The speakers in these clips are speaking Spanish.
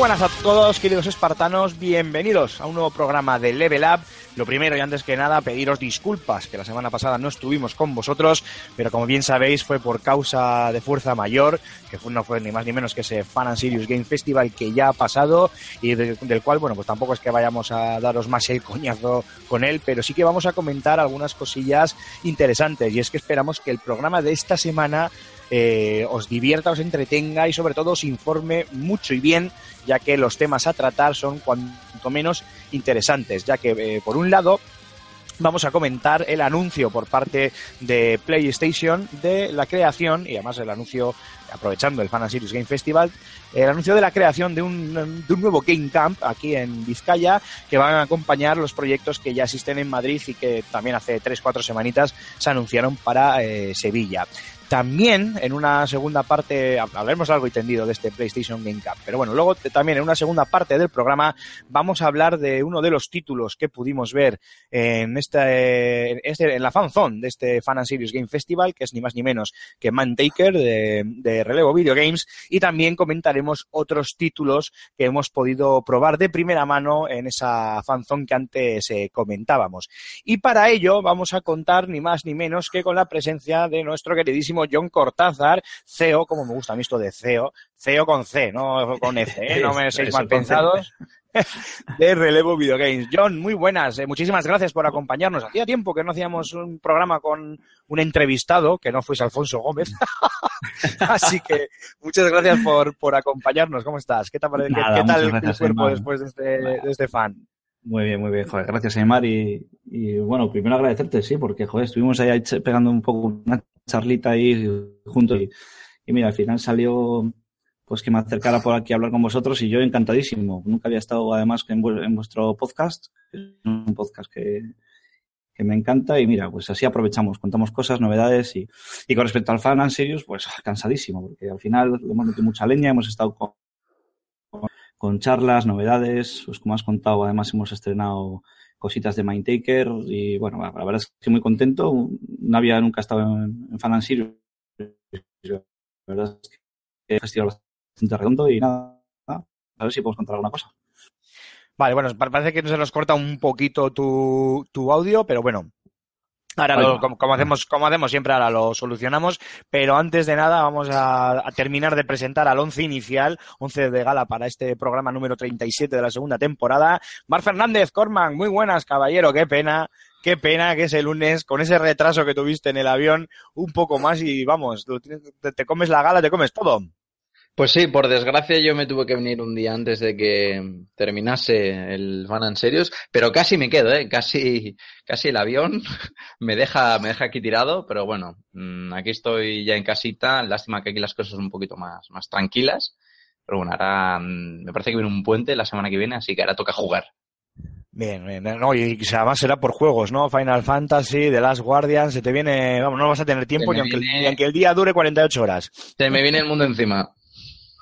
Buenas a todos, queridos espartanos, bienvenidos a un nuevo programa de Level Up. Lo primero y antes que nada, pediros disculpas, que la semana pasada no estuvimos con vosotros, pero como bien sabéis fue por causa de fuerza mayor, que no fue ni más ni menos que ese Fan and Serious Game Festival que ya ha pasado y de- del cual, bueno, pues tampoco es que vayamos a daros más el coñazo con él, pero sí que vamos a comentar algunas cosillas interesantes y es que esperamos que el programa de esta semana eh, os divierta, os entretenga y sobre todo os informe mucho y bien, ya que los temas a tratar son cuanto menos interesantes, ya que eh, por un lado vamos a comentar el anuncio por parte de PlayStation de la creación, y además el anuncio, aprovechando el Fan and Serious Game Festival, el anuncio de la creación de un, de un nuevo Game Camp aquí en Vizcaya, que van a acompañar los proyectos que ya existen en Madrid y que también hace 3-4 semanitas se anunciaron para eh, Sevilla. También en una segunda parte, hablaremos algo y tendido de este PlayStation Game Cup, pero bueno, luego te- también en una segunda parte del programa vamos a hablar de uno de los títulos que pudimos ver en, en este- en la fanzone de este Fan and Serious Game Festival, que es ni más ni menos que Man Taker de, de Relevo Video Games, y también comentaremos otros títulos que hemos podido probar de primera mano en esa fanzone que antes eh, comentábamos. Y para ello vamos a contar ni más ni menos que con la presencia de nuestro queridísimo John Cortázar, CEO, como me gusta a mí esto de CEO, CEO con C, no con F, ¿eh? no me seáis mal pensados. de Relevo Video Games. John, muy buenas. eh, muchísimas gracias por acompañarnos. Hacía tiempo que no hacíamos un programa con un entrevistado, que no fuese Alfonso Gómez. Así que muchas gracias por, por acompañarnos. ¿Cómo estás? ¿Qué, te parece? ¿Qué- Nada, qué tal muchas el gracias, cuerpo después de este, de este fan? Muy bien, muy bien, joder. Gracias, Aymar. Y, y bueno, primero agradecerte, sí, porque, joder, estuvimos ahí pegando un poco una charlita ahí juntos y, mira, al final salió pues que me acercara por aquí a hablar con vosotros y yo encantadísimo. Nunca había estado además en, vu- en vuestro podcast, un podcast que, que me encanta y mira, pues así aprovechamos, contamos cosas, novedades y, y con respecto al fan and serious, pues cansadísimo, porque al final hemos metido mucha leña, hemos estado con con charlas, novedades, pues como has contado, además hemos estrenado cositas de Mindtaker y bueno, la verdad es que estoy muy contento. No había nunca estado en, en Serious. La verdad es que el festival bastante redondo y nada, a ver si podemos contar alguna cosa. Vale, bueno, pa- parece que se nos corta un poquito tu, tu audio, pero bueno. Ahora, lo- como, como hacemos, como hacemos siempre, ahora lo solucionamos. Pero antes de nada, vamos a, a terminar de presentar al once inicial, once de gala para este programa número 37 de la segunda temporada. Mar Fernández, Corman, muy buenas, caballero, qué pena. Qué pena que ese lunes, con ese retraso que tuviste en el avión, un poco más y vamos, te, te comes la gala, te comes todo. Pues sí, por desgracia yo me tuve que venir un día antes de que terminase el Fan and Serious, pero casi me quedo, ¿eh? Casi, casi el avión me deja, me deja aquí tirado, pero bueno, mm, aquí estoy ya en casita, lástima que aquí las cosas son un poquito más, más tranquilas, pero bueno, ahora mm, me parece que viene un puente la semana que viene, así que ahora toca jugar. Bien, bien, no, y además será por juegos, ¿no? Final Fantasy, The Last Guardian, se te viene, vamos, no vas a tener tiempo aunque, viene- ni aunque el día dure 48 horas. Se me viene el mundo encima.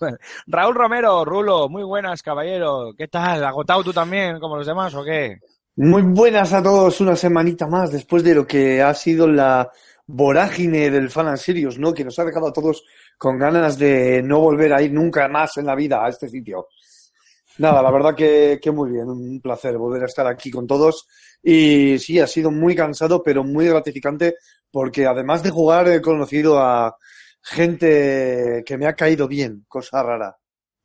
Raúl Romero, Rulo, muy buenas, caballero. ¿Qué tal? ¿Agotado tú también, como los demás, o qué? Muy buenas a todos, una semanita más después de lo que ha sido la vorágine del Fan and Serious, ¿no? Que nos ha dejado a todos con ganas de no volver a ir nunca más en la vida a este sitio. Nada, la verdad que, que muy bien, un placer volver a estar aquí con todos. Y sí, ha sido muy cansado, pero muy gratificante, porque además de jugar he conocido a gente que me ha caído bien, cosa rara.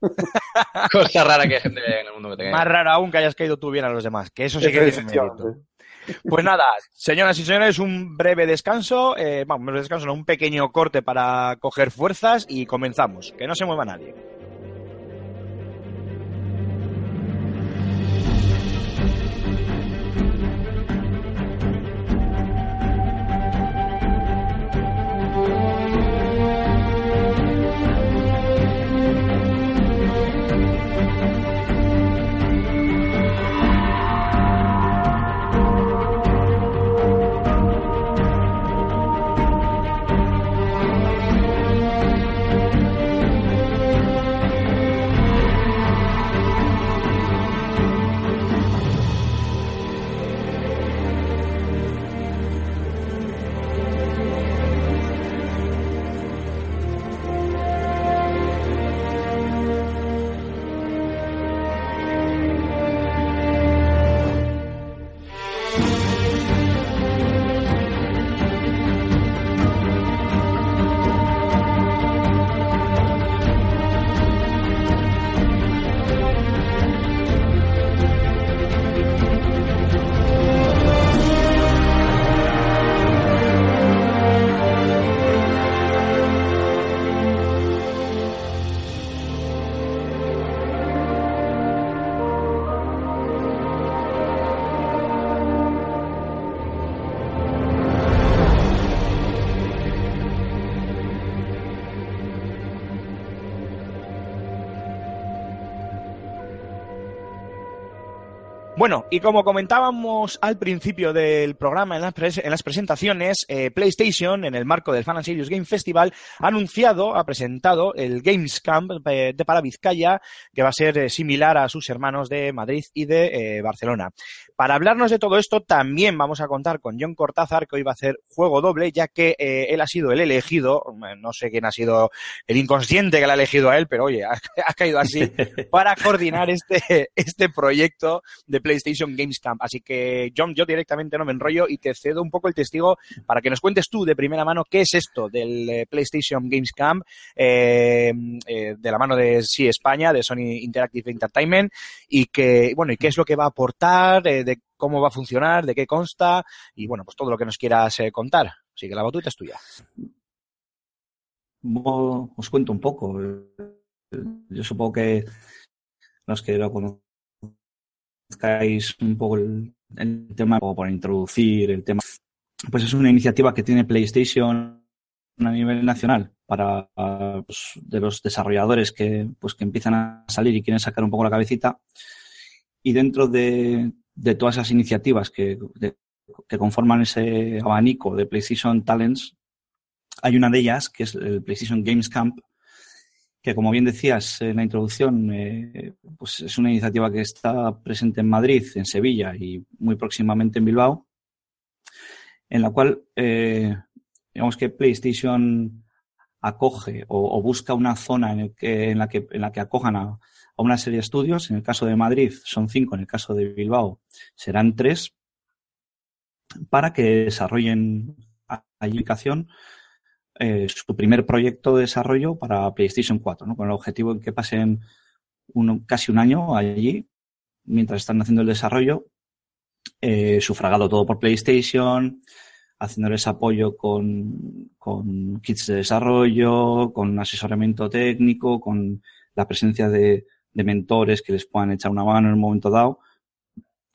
Cosa rara que hay gente en el mundo que te cae. Más raro aún que hayas caído tú bien a los demás, que eso sí que tiene mérito. Efectivamente. Pues nada, señoras y señores, un breve descanso, eh, vamos, un descanso, no, un pequeño corte para coger fuerzas y comenzamos. Que no se mueva nadie. Bueno, y como comentábamos al principio del programa en las, pres- en las presentaciones, eh, PlayStation, en el marco del Fan Serious Game Festival, ha anunciado, ha presentado el Games Camp eh, de para Vizcaya, que va a ser eh, similar a sus hermanos de Madrid y de Barcelona. Para hablarnos de todo esto, también vamos a contar con John Cortázar, que hoy va a hacer juego doble, ya que él ha sido el elegido, no sé quién ha sido el inconsciente que le ha elegido a él, pero oye, ha, ha caído así, para coordinar este, este proyecto de PlayStation Games Camp. Así que, John, yo directamente no me enrollo y te cedo un poco el testigo para que nos cuentes tú de primera mano qué es esto del eh, PlayStation Games Camp eh, eh, de la mano de Sí España, de Sony Interactive Entertainment y que, bueno, y qué es lo que va a aportar, de cómo va a funcionar, de qué consta y, bueno, pues todo lo que nos quieras contar. Así que la batuta es tuya. Os cuento un poco. Yo supongo que los que lo conozcáis un poco el, tema, o por introducir el tema, pues es una iniciativa que tiene PlayStation a nivel nacional para pues, de los desarrolladores que pues que empiezan a salir y quieren sacar un poco la cabecita. Y dentro de, todas esas iniciativas que, que conforman ese abanico de PlayStation Talents hay una de ellas que es el PlayStation Games Camp que como bien decías en la introducción eh, pues es una iniciativa que está presente en Madrid en Sevilla y muy próximamente en Bilbao en la cual eh, digamos que PlayStation acoge o, busca una zona en, la que, en la que acojan a, una serie de estudios. En el caso de Madrid son cinco, en el caso de Bilbao serán tres, para que desarrollen aplicación eh, su primer proyecto de desarrollo para PlayStation 4, ¿no? con el objetivo de que pasen casi un año allí mientras están haciendo el desarrollo, eh, sufragado todo por PlayStation, haciéndoles apoyo con, con kits de desarrollo, con asesoramiento técnico, con la presencia de, mentores que les puedan echar una mano en un momento dado,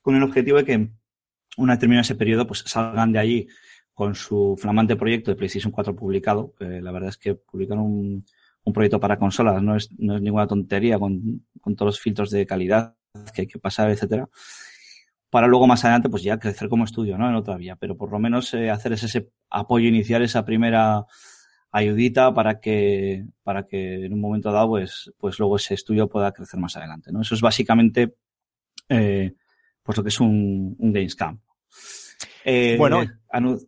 con el objetivo de que una vez terminado ese periodo, pues salgan de allí con su flamante proyecto de PlayStation 4 publicado. que la verdad es que publicar un, proyecto para consolas no es, no es ninguna tontería con, todos los filtros de calidad que hay que pasar, etcétera para luego más adelante pues ya crecer como estudio, ¿no? En otra vía, pero por lo menos eh, hacer ese, ese apoyo inicial, esa primera ayudita para que, para que en un momento dado pues, pues luego ese estudio pueda crecer más adelante, ¿no? Eso es básicamente eh, pues lo que es un, un Games Camp. Eh, Bueno.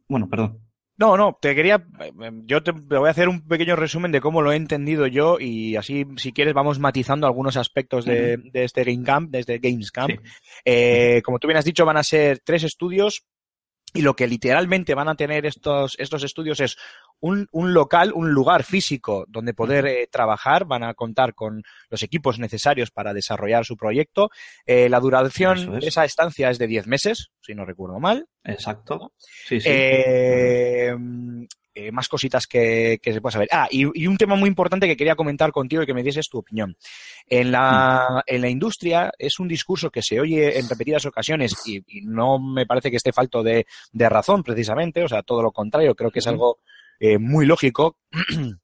bueno, perdón. No, no, te quería. eh, Yo te, te voy a hacer un pequeño resumen de cómo lo he entendido yo y así, si quieres, vamos matizando algunos aspectos de, de este Game Camp, de este Games Camp. Sí. Eh, como tú bien has dicho, van a ser tres estudios y lo que literalmente van a tener estos, estos estudios es un, un local, un lugar físico donde poder eh, trabajar, van a contar con los equipos necesarios para desarrollar su proyecto. Eh, la duración es. de esa estancia es de 10 meses, si no recuerdo mal. Exacto. Sí, sí. Eh, eh, más cositas que, que se pueda saber. Ah, y, y un tema muy importante que quería comentar contigo y que me dieses tu opinión. En la, en la industria es un discurso que se oye en repetidas ocasiones y, y no me parece que esté falto de, de razón precisamente, o sea, todo lo contrario, creo que es algo eh, muy lógico.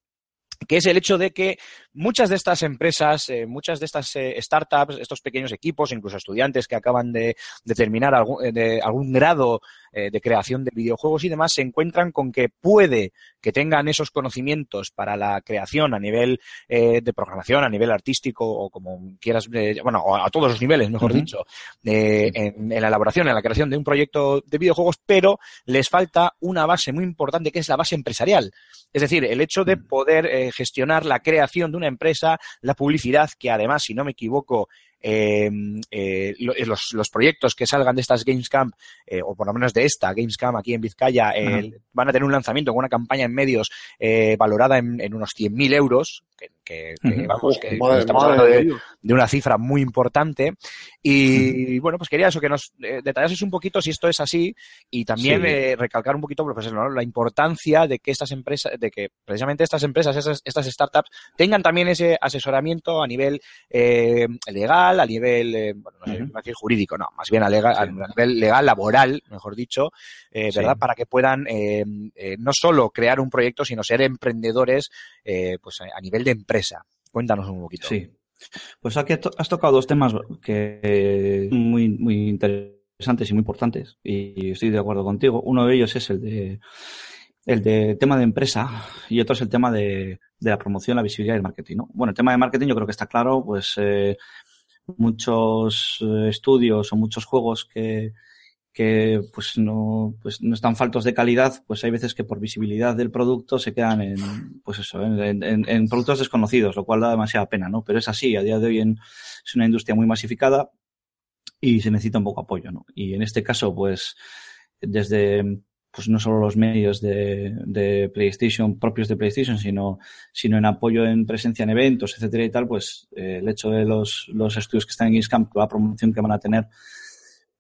que es el hecho de que muchas de estas empresas, eh, muchas de estas eh, startups, estos pequeños equipos, incluso estudiantes que acaban de, terminar de algún grado eh, de creación de videojuegos y demás, se encuentran con que puede que tengan esos conocimientos para la creación a nivel eh, de programación, a nivel artístico o como quieras, eh, bueno, o a todos los niveles, mejor dicho, eh, en, en la elaboración, en la creación de un proyecto de videojuegos, pero les falta una base muy importante que es la base empresarial. Es decir, el hecho de poder eh, gestionar la creación de una empresa, la publicidad, que además, si no me equivoco, eh, eh, lo- los, los proyectos que salgan de estas Gamescamp, eh, o por lo menos de esta Gamescamp aquí en Vizcaya, eh, van a tener un lanzamiento con una campaña en medios eh, valorada en, en unos 100.000 euros, que, que- vamos, que Madre- estamos hablando de una cifra muy importante. Y bueno, pues quería eso, que nos eh, detallases un poquito si esto es así y también Sí. eh, recalcar un poquito pues, eso, ¿no? la importancia de que estas empresas, de que precisamente estas empresas, esas- estas startups, tengan también ese asesoramiento a nivel eh, legal, a nivel, eh, bueno, no sé, decir jurídico, no, más bien a, lega- Sí. a nivel legal, laboral, mejor dicho, eh, Sí. ¿verdad? Para que puedan eh, eh, no solo crear un proyecto, sino ser emprendedores eh, pues a, a nivel de empresa. Cuéntanos un poquito. Sí. Pues aquí has tocado dos temas que muy, muy interesantes y muy importantes. Y estoy de acuerdo contigo. Uno de ellos es el de el de tema de empresa y otro es el tema de, de la promoción, la visibilidad y el marketing. ¿no? Bueno, el tema de marketing yo creo que está claro, pues eh, muchos eh, estudios o muchos juegos que, que pues no, pues no están faltos de calidad, pues hay veces que por visibilidad del producto se quedan en, pues eso, en, productos desconocidos, lo cual da demasiada pena, ¿no? Pero es así, a día de hoy en- es una industria muy masificada y se necesita un poco apoyo, ¿no? Y en este caso, pues, desde, pues no solo los medios de, de PlayStation, propios de PlayStation, sino, sino en apoyo en presencia en eventos, etcétera y tal, pues eh, el hecho de los, los estudios que están en Gamescamp, la promoción que van a tener,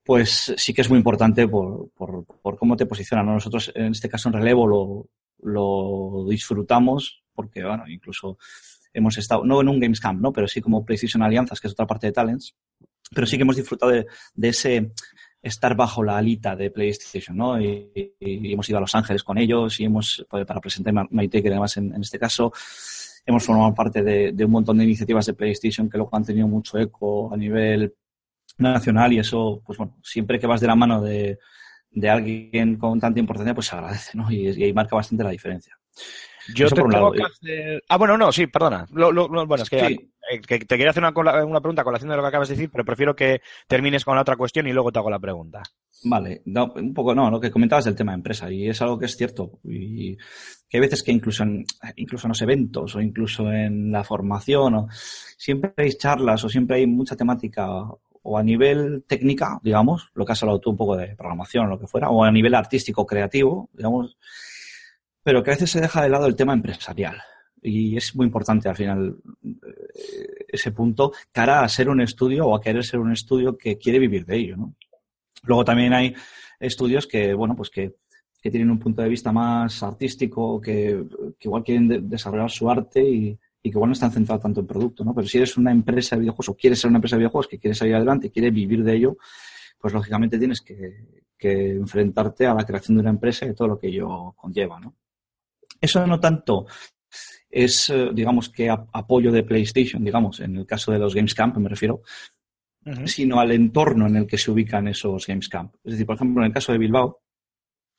pues sí que es muy importante por, por, por cómo te posicionan. ¿no? Nosotros, en este caso, en relevo lo, lo disfrutamos porque, bueno, incluso hemos estado, no en un Gamescamp, ¿no? Pero sí como PlayStation Alianzas, que es otra parte de Talents, pero sí que hemos disfrutado de, de ese estar bajo la alita de PlayStation, ¿no? Y, hemos ido a Los Ángeles con ellos y hemos, pues, para presentar Maite, que además en, en este caso hemos formado parte de, de un montón de iniciativas de PlayStation que luego han tenido mucho eco a nivel nacional y eso, pues bueno, siempre que vas de la mano de, de alguien con tanta importancia, pues se agradece, ¿no? Y, y ahí marca bastante la diferencia. Yo te por un tengo lado. que hacer... Ah, bueno, no, sí, perdona. Lo- lo- lo- bueno, es que, Sí. eh, que te quería hacer una, una pregunta a colación de lo que acabas de decir, pero prefiero que termines con la otra cuestión y luego te hago la pregunta. Vale, no, un poco no, lo que comentabas del tema de empresa, y es algo que es cierto, y que hay veces que incluso en, incluso en los eventos o incluso en la formación, o, siempre hay charlas o siempre hay mucha temática o a nivel técnica, digamos, lo que has hablado tú un poco de programación o lo que fuera, o a nivel artístico, creativo, digamos, pero que a veces se deja de lado el tema empresarial. Y es muy importante al final eh, ese punto cara a ser un estudio o a querer ser un estudio que quiere vivir de ello. Luego también hay estudios que, bueno, pues que, que tienen un punto de vista más artístico, que, que igual quieren de- desarrollar su arte y, y que igual no están centrados tanto en producto, ¿no? Pero si eres una empresa de videojuegos o quieres ser una empresa de videojuegos que quiere salir adelante y quiere vivir de ello, pues lógicamente tienes que, que enfrentarte a la creación de una empresa y todo lo que ello conlleva, ¿no? Eso no tanto es, eh, digamos, que a- apoyo de PlayStation, digamos, en el caso de los Games Camp, me refiero, sino al entorno en el que se ubican esos Games Camp. Es decir, por ejemplo, en el caso de Bilbao,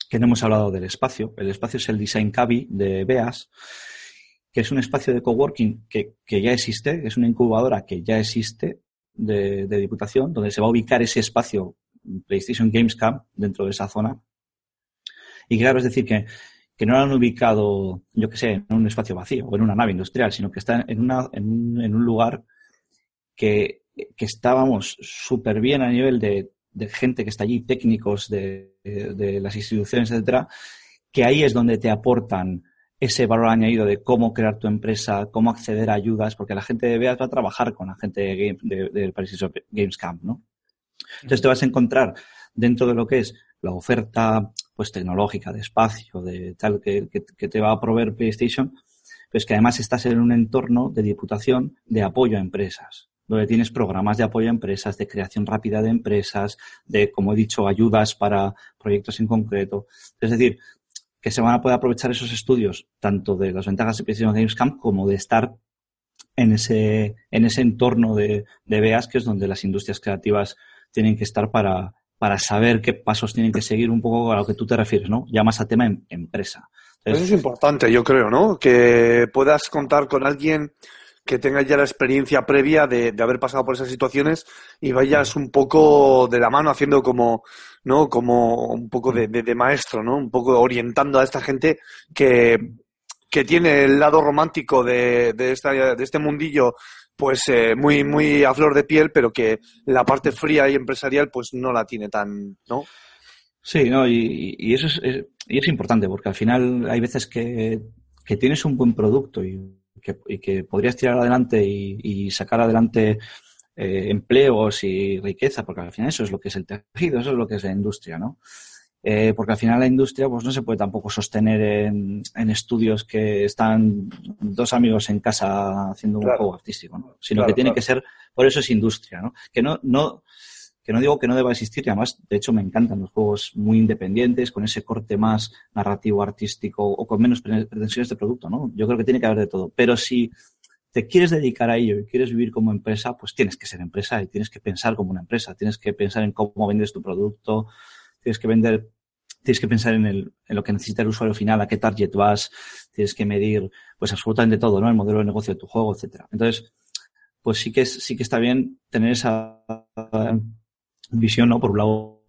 que no hemos hablado del espacio, el espacio es el Design Cabi de Beas, es un espacio de coworking que, que ya existe, es una incubadora que ya existe de, de Diputación, donde se va a ubicar ese espacio PlayStation Games Camp dentro de esa zona. Y claro, es decir, que, que no lo han ubicado, yo que sé, en un espacio vacío o en una nave industrial, sino que está en, una, en, un, lugar que, que estábamos súper bien a nivel de, de, gente que está allí, técnicos de, de, de las instituciones, etcétera, que ahí es donde te aportan ese valor añadido de cómo crear tu empresa, cómo acceder a ayudas, porque la gente de Beas va a trabajar con la gente de, Game- de- del Paris Games Camp, ¿no? Entonces te vas a encontrar dentro de lo que es la oferta pues tecnológica, de espacio, de tal que, que- que te va a proveer PlayStation, pues que además estás en un entorno de diputación de apoyo a empresas, donde tienes programas de apoyo a empresas, de creación rápida de empresas, de, como he dicho, ayudas para proyectos en concreto. Es decir, que se van a poder aprovechar esos estudios, tanto de las ventajas de PlayStation Games Camp como de estar en ese, en ese entorno de, de BEAS, que es donde las industrias creativas tienen que estar para, para saber qué pasos tienen que seguir un poco a lo que tú te refieres, ¿no? Ya más a tema em- empresa. Eso es importante, yo creo, ¿no? Que puedas contar con alguien que tenga ya la experiencia previa de, de haber pasado por esas situaciones y vayas un poco de la mano haciendo como, ¿no? Como un poco de, de- maestro, ¿no? Un poco orientando a esta gente que, que tiene el lado romántico de, de, esta, de este mundillo pues eh, muy, muy a flor de piel, pero que la parte fría y empresarial pues no la tiene tan, ¿no? Sí, no, y, y eso es, es- y es importante porque al final hay veces que, que tienes un buen producto y que, y que podrías tirar adelante y, y sacar adelante eh, empleos y riqueza, porque al final eso es lo que es el tejido, eso es lo que es la industria, ¿no? Eh, porque al final la industria pues no se puede tampoco sostener en, en estudios que están dos amigos en casa haciendo un juego artístico, ¿no? Sino Claro, que tiene claro. que ser, por eso es industria, ¿no? Que no, no, que no digo que no deba existir, y además, de hecho, me encantan los juegos muy independientes, con ese corte más narrativo, artístico o con menos pre- pretensiones de producto, ¿no? Yo creo que tiene que haber de todo. Pero si te quieres dedicar a ello y quieres vivir como empresa, pues tienes que ser empresa y tienes que pensar como una empresa, tienes que pensar en cómo vendes tu producto, tienes que vender, tienes que pensar en, lo que necesita el usuario final, a qué target vas, tienes que medir, pues absolutamente todo, ¿no? El modelo de negocio de tu juego, etcétera. Entonces, pues sí que sí que está bien tener esa visión, ¿no? Por un lado,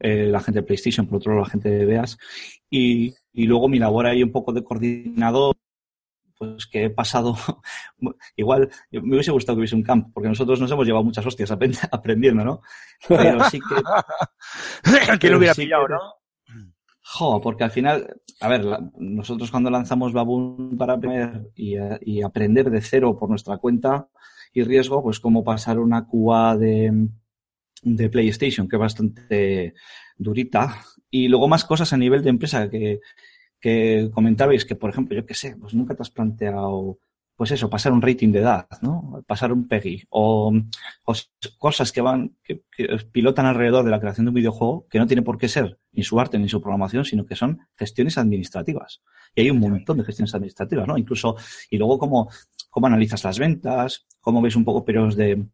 eh, la gente de PlayStation, por otro lado, la gente de Beas. Y, y luego mi labor ahí un poco de coordinador, pues que he pasado, igual, me hubiese gustado que hubiese un camp, porque nosotros nos hemos llevado muchas hostias aprend- aprendiendo, ¿no? Pero sí que, ¿Quién Pero lo hubiera sí pillado, que- no? Jo, porque al final, a ver, la- nosotros cuando lanzamos Baboon para aprender y, y aprender de cero por nuestra cuenta y riesgo, pues como pasar una QA de, de PlayStation, que es bastante durita, y luego más cosas a nivel de empresa que, que comentabais, que por ejemplo, yo qué sé, pues nunca te has planteado, pues eso, pasar un rating de edad, ¿no? Pasar un PEGI, o, cosas que van, que, que pilotan alrededor de la creación de un videojuego, que no tiene por qué ser ni su arte ni su programación, sino que son gestiones administrativas. Y hay un montón de gestiones administrativas, ¿no? Incluso, y luego cómo, cómo analizas las ventas, cómo ves un poco periodos de,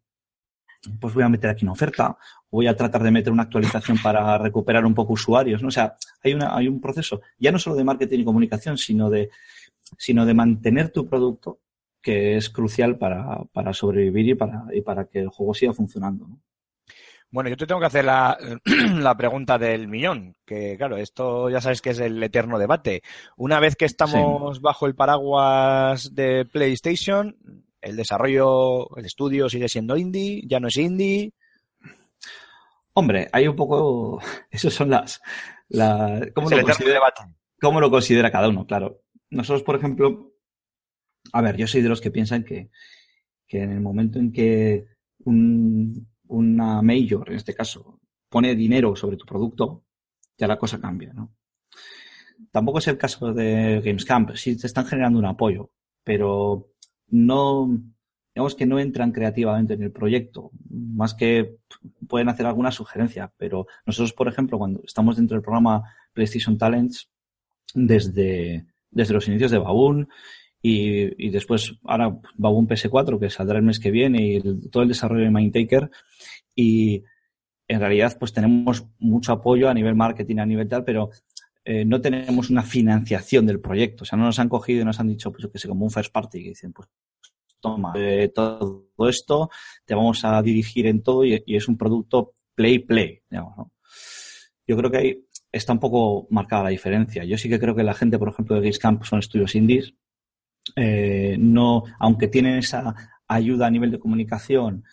pues voy a meter aquí una oferta, voy a tratar de meter una actualización para recuperar un poco usuarios, ¿no? O sea, hay una, hay un proceso, ya no solo de marketing y comunicación, sino de, sino de mantener tu producto, que es crucial para, para sobrevivir y para, y para que el juego siga funcionando, ¿no? Bueno, yo te tengo que hacer la, la pregunta del millón, que claro, esto ya sabes que es el eterno debate. Una vez que estamos bajo el paraguas de PlayStation, el desarrollo, el estudio sigue siendo indie, ya no es indie. Hombre, hay un poco, esos son las, cómo lo considera cada uno, claro. Nosotros, por ejemplo, a ver, yo soy de los que piensan que, que en el momento en que un- una major, en este caso, pone dinero sobre tu producto, ya la cosa cambia, ¿no? Tampoco es el caso de Gamescamp, sí te están generando un apoyo, pero no, digamos que no entran creativamente en el proyecto, más que pueden hacer alguna sugerencia, pero nosotros, por ejemplo, cuando estamos dentro del programa PlayStation Talents, desde, desde los inicios de Baboon y, y después ahora Baboon PS4 que saldrá el mes que viene y todo el desarrollo de Mindtaker y en realidad pues tenemos mucho apoyo a nivel marketing, a nivel tal, pero eh, no tenemos una financiación del proyecto. O sea, no nos han cogido y nos han dicho, pues yo que sé, como un first party, que dicen, pues toma eh, todo esto, te vamos a dirigir en todo y, es un producto play-play, digamos, ¿no? Yo creo que ahí está un poco marcada la diferencia. Yo sí que creo que la gente, por ejemplo, de Gamescamp son estudios indies. Eh, no, aunque tienen esa ayuda a nivel de comunicación,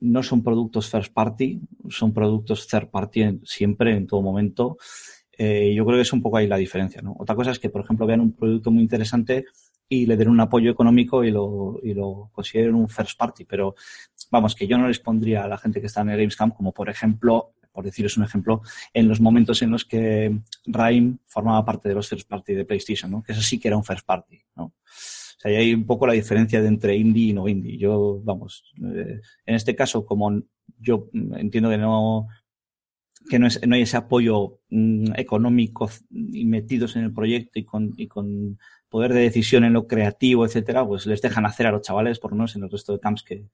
no son productos first party, son productos third party siempre, en todo momento. Eh, yo creo que es un poco ahí la diferencia, ¿no? Otra cosa es que, por ejemplo, vean un producto muy interesante y le den un apoyo económico y lo, y lo consideren un first party. Pero vamos, que yo no les pondría a la gente que está en el Gamescamp como, por ejemplo, por deciros un ejemplo, en los momentos en los que Rime formaba parte de los first party de PlayStation, ¿no? Que eso sí que era un first party, ¿no? O sea, ahí hay un poco la diferencia entre indie y no indie. Yo, vamos, eh, en este caso, como yo entiendo que no, que no, es, no hay ese apoyo mm, económico y metidos en el proyecto y con, y con poder de decisión en lo creativo, etcétera, pues les dejan hacer a los chavales, por lo menos en el resto de camps que,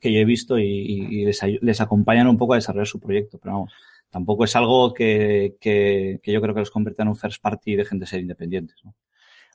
que yo he visto y, les, les acompañan un poco a desarrollar su proyecto. Pero vamos, tampoco es algo que, que, yo creo que los convierta en un first party y dejen de ser independientes. ¿no?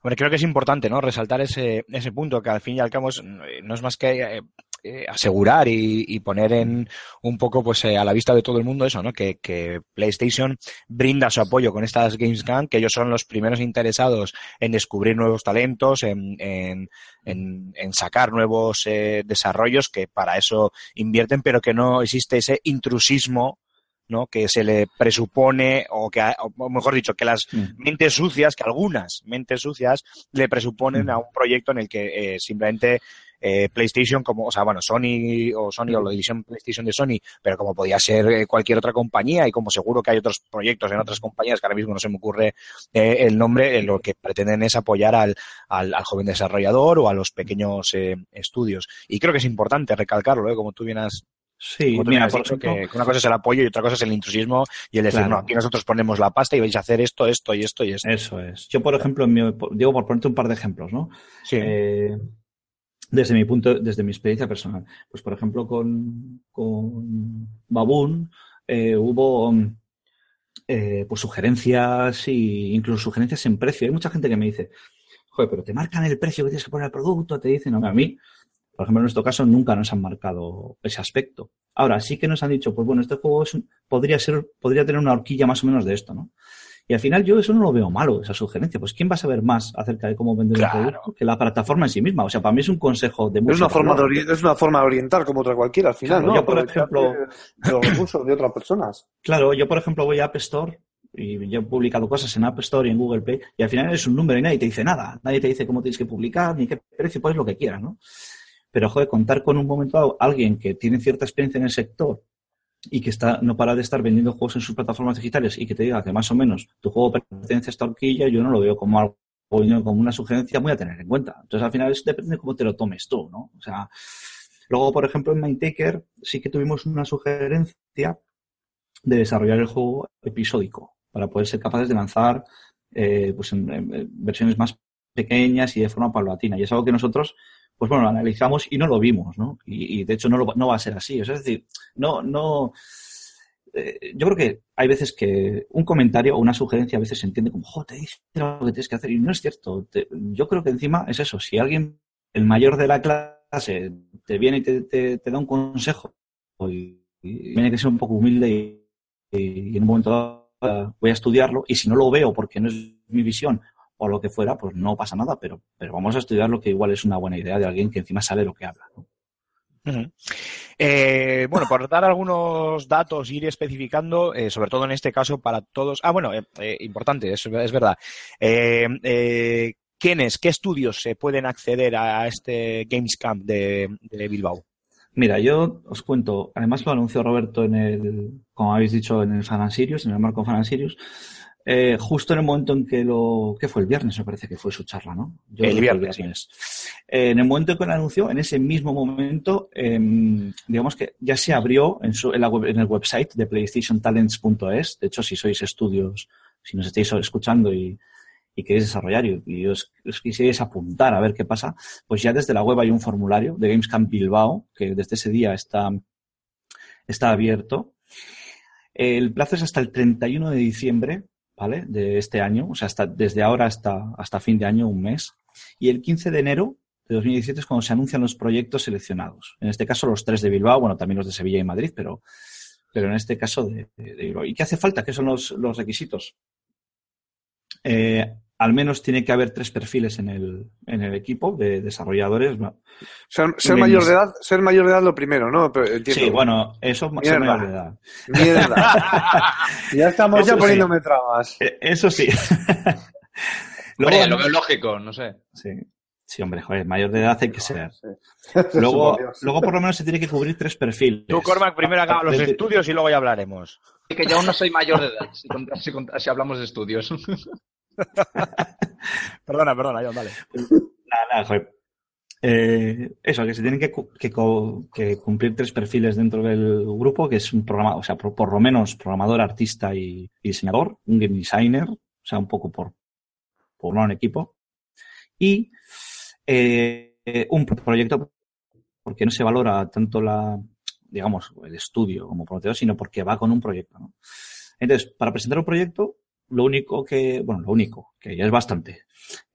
Hombre, creo que es importante, ¿no? Resaltar ese, ese punto, que al fin y al cabo no es más que eh, asegurar y, y poner en un poco pues eh, a la vista de todo el mundo eso, ¿no? Que, que PlayStation brinda su apoyo con estas Gamescom, que ellos son los primeros interesados en descubrir nuevos talentos, en, en, en, en sacar nuevos eh, desarrollos, que para eso invierten, pero que no existe ese intrusismo ¿no? que se le presupone o que o mejor dicho que las Mm. mentes sucias que algunas mentes sucias le presuponen a un proyecto en el que eh, simplemente eh, PlayStation como o sea bueno Sony o Sony o la división PlayStation de Sony pero como podía ser eh, cualquier otra compañía y como seguro que hay otros proyectos en otras compañías que ahora mismo no se me ocurre eh, el nombre lo que pretenden es apoyar al, al, al joven desarrollador o a los pequeños estudios y creo que es importante recalcarlo ¿eh? como tú bien has Sí, mira, por ejemplo, que, que una cosa es el apoyo y otra cosa es el intrusismo y el decir, Claro. no, aquí nosotros ponemos la pasta y vais a hacer esto, esto y esto y esto. eso es. Yo, por ejemplo, en mi, digo por ponerte un par de ejemplos, ¿no? Sí. Eh, desde mi punto, desde mi experiencia personal. Pues, por ejemplo, con, con Baboon eh, hubo eh, pues sugerencias y incluso sugerencias en precio. Hay mucha gente que me dice, joder, pero te marcan el precio que tienes que poner al producto, te dicen, no, a mí, por ejemplo, en nuestro caso nunca nos han marcado ese aspecto. Ahora, sí que nos han dicho, pues bueno, este juego es un- podría ser, podría tener una horquilla más o menos de esto, ¿no? Y al final yo eso no lo veo malo, esa sugerencia. Pues ¿quién va a saber más acerca de cómo vender Claro. un producto que la plataforma en sí misma? O sea, para mí es un consejo de mucho Es una, forma de es una forma de orientar como otra cualquiera al final, Claro, ¿no? yo, por ejemplo- de los recursos de otras personas. Claro, yo por ejemplo voy a App Store y yo he publicado cosas en App Store y en Google Play y al final es un número y nadie te dice nada. Nadie te dice cómo tienes que publicar ni qué precio, pues lo que quieras, ¿no? Pero, joder, contar con un momento dado alguien que tiene cierta experiencia en el sector y que está no para de estar vendiendo juegos en sus plataformas digitales y que te diga que más o menos tu juego pertenece a esta horquilla, yo no lo veo como algo como una sugerencia muy a tener en cuenta. Entonces, al final, eso depende de cómo te lo tomes tú, ¿no? O sea, luego, por ejemplo, en Mindtaker sí que tuvimos una sugerencia de desarrollar el juego episódico para poder ser capaces de lanzar eh, pues versiones más pequeñas y de forma paulatina. Y es algo que nosotros, pues bueno, lo analizamos y no lo vimos, ¿no? Y, de hecho no, lo, no va a ser así. Es decir, no, no. eh, yo creo que hay veces que un comentario o una sugerencia a veces se entiende como, jo, te dice lo que tienes que hacer y no es cierto. Yo creo que encima es eso. Si alguien, el mayor de la clase, te viene y te da un consejo y, y tiene que ser un poco humilde y, y en un momento dado voy a estudiarlo y si no lo veo porque no es mi visión o lo que fuera, pues no pasa nada, pero, pero vamos a estudiar lo que igual es una buena idea de alguien que encima sabe lo que habla. Eh, bueno, por dar algunos datos, ir especificando, eh, sobre todo en este caso para todos. Ah, bueno, eh, importante, es, es verdad. ¿Quiénes, qué estudios se pueden acceder a este Games Camp de, de Bilbao? Mira, yo os cuento, además lo anunció Roberto en el, como habéis dicho, en el Fan Sirius, en el marco Fan Sirius, eh, justo en el momento en que lo, ¿qué fue? El viernes me parece que fue su charla, ¿no? Yo El que viernes, Eh, en el momento en que lo anunció, en ese mismo momento, em, digamos que ya se abrió en, su, en, la web- en el website de PlayStationTalents.es. De hecho, si sois estudios, si nos estáis escuchando y, y queréis desarrollar y, y os, os quisierais apuntar a ver qué pasa, pues ya desde la web hay un formulario de Gamescamp Bilbao que desde ese día está, está abierto. El plazo es hasta el 31 de diciembre, ¿vale? De este año, o sea, hasta, desde ahora hasta, hasta fin de año, un mes. Y el 15 de enero de 2017 es cuando se anuncian los proyectos seleccionados. En este caso, los tres de Bilbao, bueno, también los de Sevilla y Madrid, pero, pero en este caso de, Bilbao. ¿Y qué hace falta? ¿Qué son los, los requisitos? Eh, al menos tiene que haber tres perfiles en el, en el equipo de desarrolladores. ¿no? Ser, ser mayor de edad, ser mayor de edad lo primero, ¿no? Pero entiendo. Sí, bueno, eso ser Mierda. mayor de edad. Mierda. ya estamos Eso ya sí. poniéndome trabas. Eh, Eso sí. Hombre, Luego, lo veo lógico, no sé. sí. Sí, hombre, joder, mayor de edad hay que ser. Sí. Luego, luego por lo menos se tiene que cubrir tres perfiles. Tú, Cormac, primero acaba los Desde- estudios y luego ya hablaremos. Es que yo aún no soy mayor de edad, si hablamos de estudios. Perdona, perdona, John, dale. Eh, eso, que se tienen que, cumplir tres perfiles dentro del grupo, que es un programa, o sea, por, lo menos programador, artista y, diseñador, un game designer, o sea, un poco por, por un equipo, y eh, un pro- proyecto, porque no se valora tanto la, digamos, el estudio como prometedor, sino porque va con un proyecto, ¿no? Entonces, para presentar un proyecto, lo único que, bueno, lo único, que ya es bastante,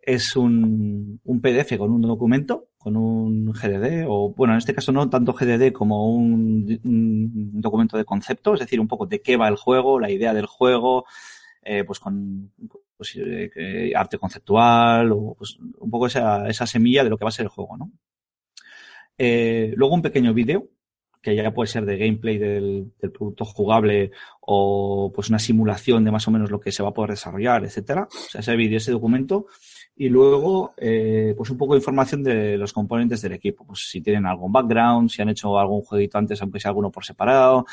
es un, un PDF con un documento, con un GDD, o bueno, en este caso no tanto GDD como un, un documento de concepto, es decir, un poco de qué va el juego, la idea del juego, eh, pues con pues, eh, arte conceptual, o pues un poco esa, esa semilla de lo que va a ser el juego, ¿no? Eh, luego un pequeño vídeo, que ya puede ser de gameplay del, producto jugable o pues una simulación de más o menos lo que se va a poder desarrollar, etcétera. O sea, ese vídeo, ese documento. Y luego, eh, pues un poco de información de los componentes del equipo. Pues si tienen algún background, si han hecho algún jueguito antes, aunque sea alguno por separado,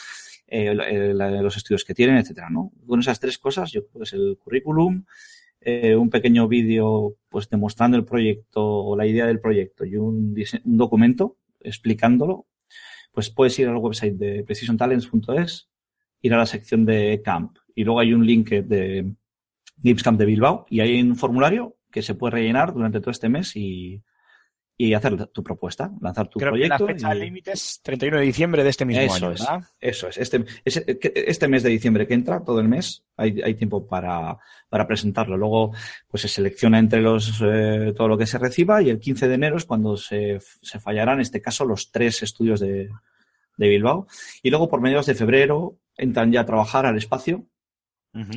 eh, los estudios que tienen, etcétera. Con esas tres cosas, yo creo que es el currículum, eh, un pequeño vídeo, pues demostrando el proyecto o la idea del proyecto y un documento explicándolo, pues puedes ir al website de precisiontalents.es, ir a la sección de Camp y luego hay un link de Games Camp de Bilbao y hay un formulario que se puede rellenar durante todo este mes y, y hacer tu propuesta, lanzar tu Creo que la proyecto. fecha y- límite es 31 de diciembre de este mismo Eso año, es. ¿verdad? Eso es. Este, que- este mes de diciembre que entra, todo el mes, hay, hay tiempo para, para presentarlo. Luego, pues se selecciona entre los eh, todo lo que se reciba y el 15 de enero es cuando se, se fallarán, en este caso, los tres estudios de, de Bilbao. Y luego, por mediados de febrero, entran ya a trabajar al espacio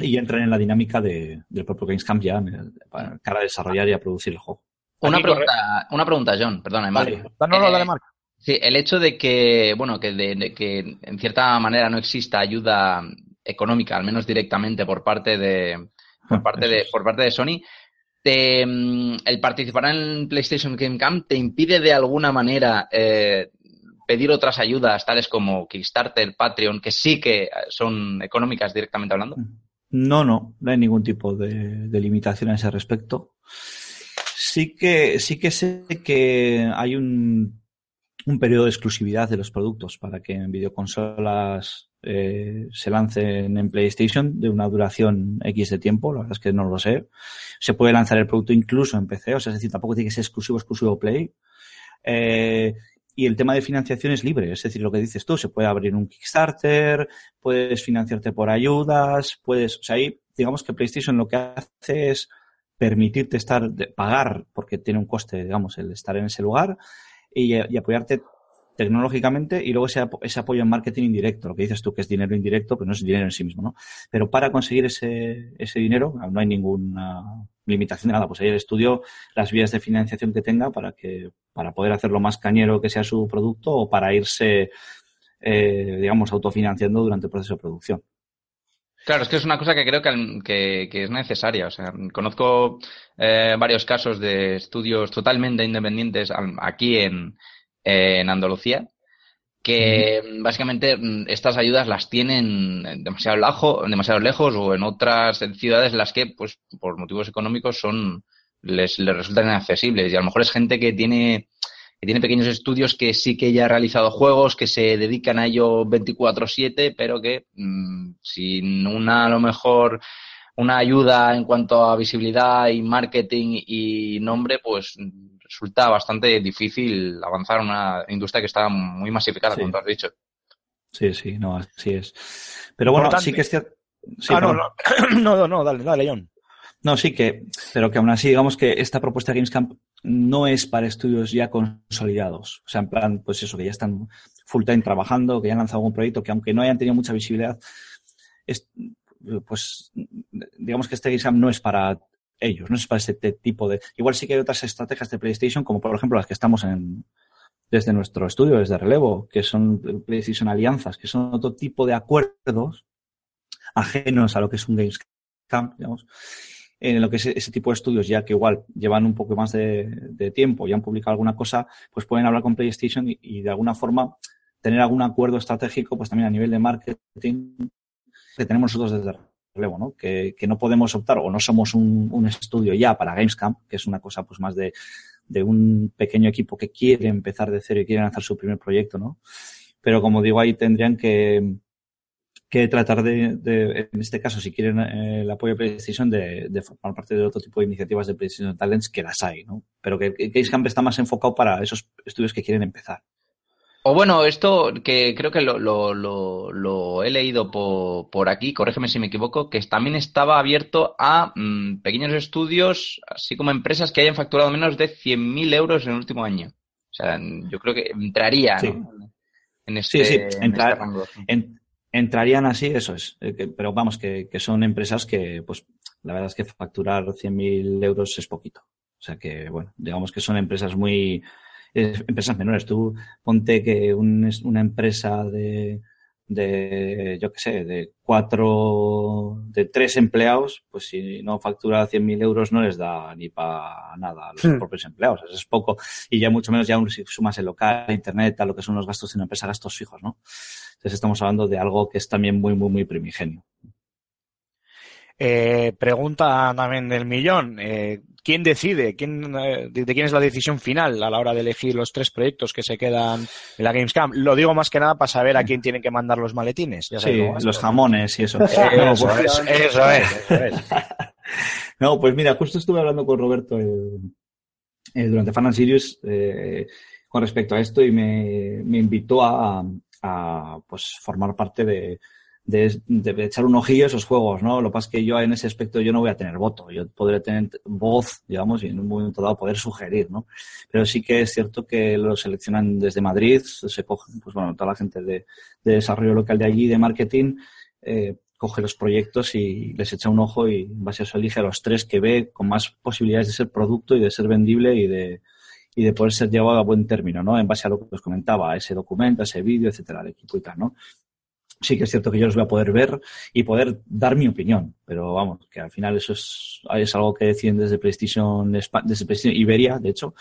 y entran en la dinámica de- del propio Gamescamp ya para, desarrollar y a producir el juego. Una pregunta, una pregunta, John, perdona, Mario. No, no, no, Eh, dale, Marc. Sí, el hecho de que, bueno, que, de, de que en cierta manera no exista ayuda económica, al menos directamente por parte de, por parte de, por parte de Sony, te, mm, el participar en PlayStation Game Camp te impide de alguna manera eh, pedir otras ayudas, tales como Kickstarter, Patreon, que sí que son económicas directamente hablando. No, no, no hay ningún tipo de, de limitación a ese respecto. Sí que, sí que sé que hay un, un periodo de exclusividad de los productos para que en videoconsolas eh, se lancen en PlayStation de una duración X de tiempo, la verdad es que no lo sé. Se puede lanzar el producto incluso en PC, o sea, es decir, tampoco tiene que ser exclusivo, exclusivo Play. Eh, y el tema de financiación es libre, es decir, lo que dices tú, se puede abrir un Kickstarter, puedes financiarte por ayudas, puedes, o sea, ahí digamos que PlayStation lo que hace es permitirte estar, pagar, porque tiene un coste, digamos, el estar en ese lugar y, y apoyarte tecnológicamente y luego ese, ese apoyo en marketing indirecto, lo que dices tú que es dinero indirecto, pero no es dinero en sí mismo, ¿no? Pero para conseguir ese, ese dinero no hay ninguna limitación de nada, pues ahí el estudio las vías de financiación que tenga para que para poder hacer lo más cañero que sea su producto o para irse eh, digamos autofinanciando durante el proceso de producción. Claro, es que es una cosa que creo que, al- que- que es necesaria. O sea, conozco eh, varios casos de estudios totalmente independientes aquí en, en Andalucía que mm, básicamente mm, estas ayudas las tienen demasiado, lajo- demasiado lejos o en otras ciudades en las que, pues, por motivos económicos son les, les resultan inaccesibles. Y a lo mejor es gente que tiene que tiene pequeños estudios que sí que ya ha realizado juegos, que se dedican a ello 24/7, pero que mm, sin una, a lo mejor, una ayuda en cuanto a visibilidad y marketing y nombre, pues resulta bastante difícil avanzar en una industria que está muy masificada, Sí. como tú has dicho. Sí, sí, no, así es. Pero bueno, Importante. sí que es cierto. sí, ah, no, no, no, no, dale, dale, John. No, sí que, pero que aún así, digamos que esta propuesta de Gamescamp no es para estudios ya consolidados. O sea, en plan, pues eso, que ya están full time trabajando, que ya han lanzado algún proyecto, que aunque no hayan tenido mucha visibilidad, es, pues digamos que este Gamescamp no es para ellos, no es para ese te- tipo de... Igual sí que hay otras estrategias de PlayStation, como por ejemplo las que estamos en desde nuestro estudio, desde Relevo, que son PlayStation Alianzas, que son otro tipo de acuerdos ajenos a lo que es un Games Camp, digamos, en lo que es ese tipo de estudios, ya que igual llevan un poco más de, tiempo y han publicado alguna cosa, pues pueden hablar con PlayStation y, y de alguna forma tener algún acuerdo estratégico, pues también a nivel de marketing que tenemos nosotros desde Relevo, ¿no? Que, que no podemos optar o no somos un, un estudio ya para Gamescamp, que es una cosa pues más de, de un pequeño equipo que quiere empezar de cero y quiere lanzar su primer proyecto, ¿no? Pero como digo, ahí tendrían que, que tratar de, de, en este caso, si quieren eh, el apoyo de PlayStation, de, de, formar parte de otro tipo de iniciativas de PlayStation Talents que las hay, ¿no? Pero que, que Gamescamp está más enfocado para esos estudios que quieren empezar. O bueno, esto que creo que lo, lo, lo, lo he leído por, por, aquí, corrígeme si me equivoco, que también estaba abierto a mmm, pequeños estudios, así como empresas que hayan facturado menos de 100.000 euros en el último año. O sea, yo creo que entraría sí. ¿no? en este, sí, sí. En este rango. En, entrarían así, eso es. Eh, pero vamos, que, que, son empresas que, pues, la verdad es que facturar 100.000 euros es poquito. O sea que, bueno, digamos que son empresas muy, empresas menores. Tú ponte que un, una empresa de, de, yo qué sé, de cuatro, de tres empleados, pues si no factura 100.000 euros no les da ni para nada a los hmm. propios empleados. Eso es poco. Y ya mucho menos ya si sumas el local, internet, a lo que son los gastos de una empresa, gastos fijos, ¿no? Entonces estamos hablando de algo que es también muy, muy, muy primigenio. Eh, pregunta también del millón. Eh, ¿Quién decide? ¿Quién, eh, de, de, quién es la decisión final a la hora de elegir los tres proyectos que se quedan en la Gamescom? Lo digo más que nada para saber a quién tienen que mandar los maletines. Ya sí, los jamones y eso. eso, es, eso, es, eso es. no, pues mira, justo estuve hablando con Roberto durante Fan and Sirius eh, con respecto a esto y me, me invitó a, a pues, formar parte de, de, echar un ojillo a esos juegos, ¿no? Lo que pasa es que yo en ese aspecto yo no voy a tener voto, yo podré tener voz, digamos, y en un momento dado poder sugerir, ¿no? Pero sí que es cierto que lo seleccionan desde Madrid, se cogen, pues bueno, toda la gente de, de desarrollo local de allí, de marketing, eh, coge los proyectos y les echa un ojo y en base a eso elige a los tres que ve con más posibilidades de ser producto y de ser vendible y de, y de poder ser llevado a buen término, ¿no? En base a lo que os comentaba, ese documento, ese vídeo, etcétera, el equipo y tal, ¿no? Sí que es cierto que yo los voy a poder ver y poder dar mi opinión, pero vamos, que al final eso es, es algo que deciden desde PlayStation, desde PlayStation Iberia, de hecho,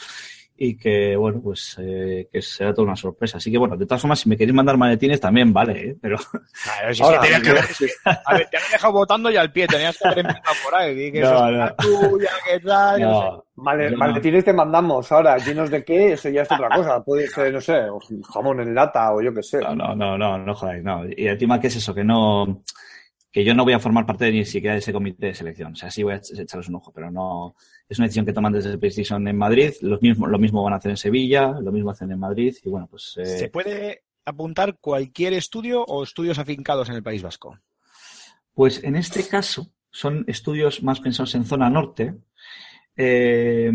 y que, bueno, pues eh, que será toda una sorpresa. Así que, bueno, de todas formas, si me queréis mandar maletines también vale, ¿eh? pero... Claro, si Ahora, que ver, a ver, te han dejado votando ya al pie, tenías que haber empezado por ahí, que no, eso no. es tuya, que tal, No, sé. Maletines te mandamos ahora, llenos de qué, eso ya es otra cosa. Puede ser, no sé, jamón en lata o yo qué sé. No, no, no, no, no jodáis, no. Y encima, ¿qué es eso? Que no, que yo no voy a formar parte ni siquiera de ese comité de selección. O sea, sí voy a ech- echarles un ojo, pero no, es una decisión que toman desde PlayStation en Madrid. Los mismos, lo mismo van a hacer en Sevilla, lo mismo hacen en Madrid. Y bueno, pues, eh, ¿Se puede apuntar cualquier estudio o estudios afincados en el País Vasco? Pues en este caso son estudios más pensados en zona norte, eh,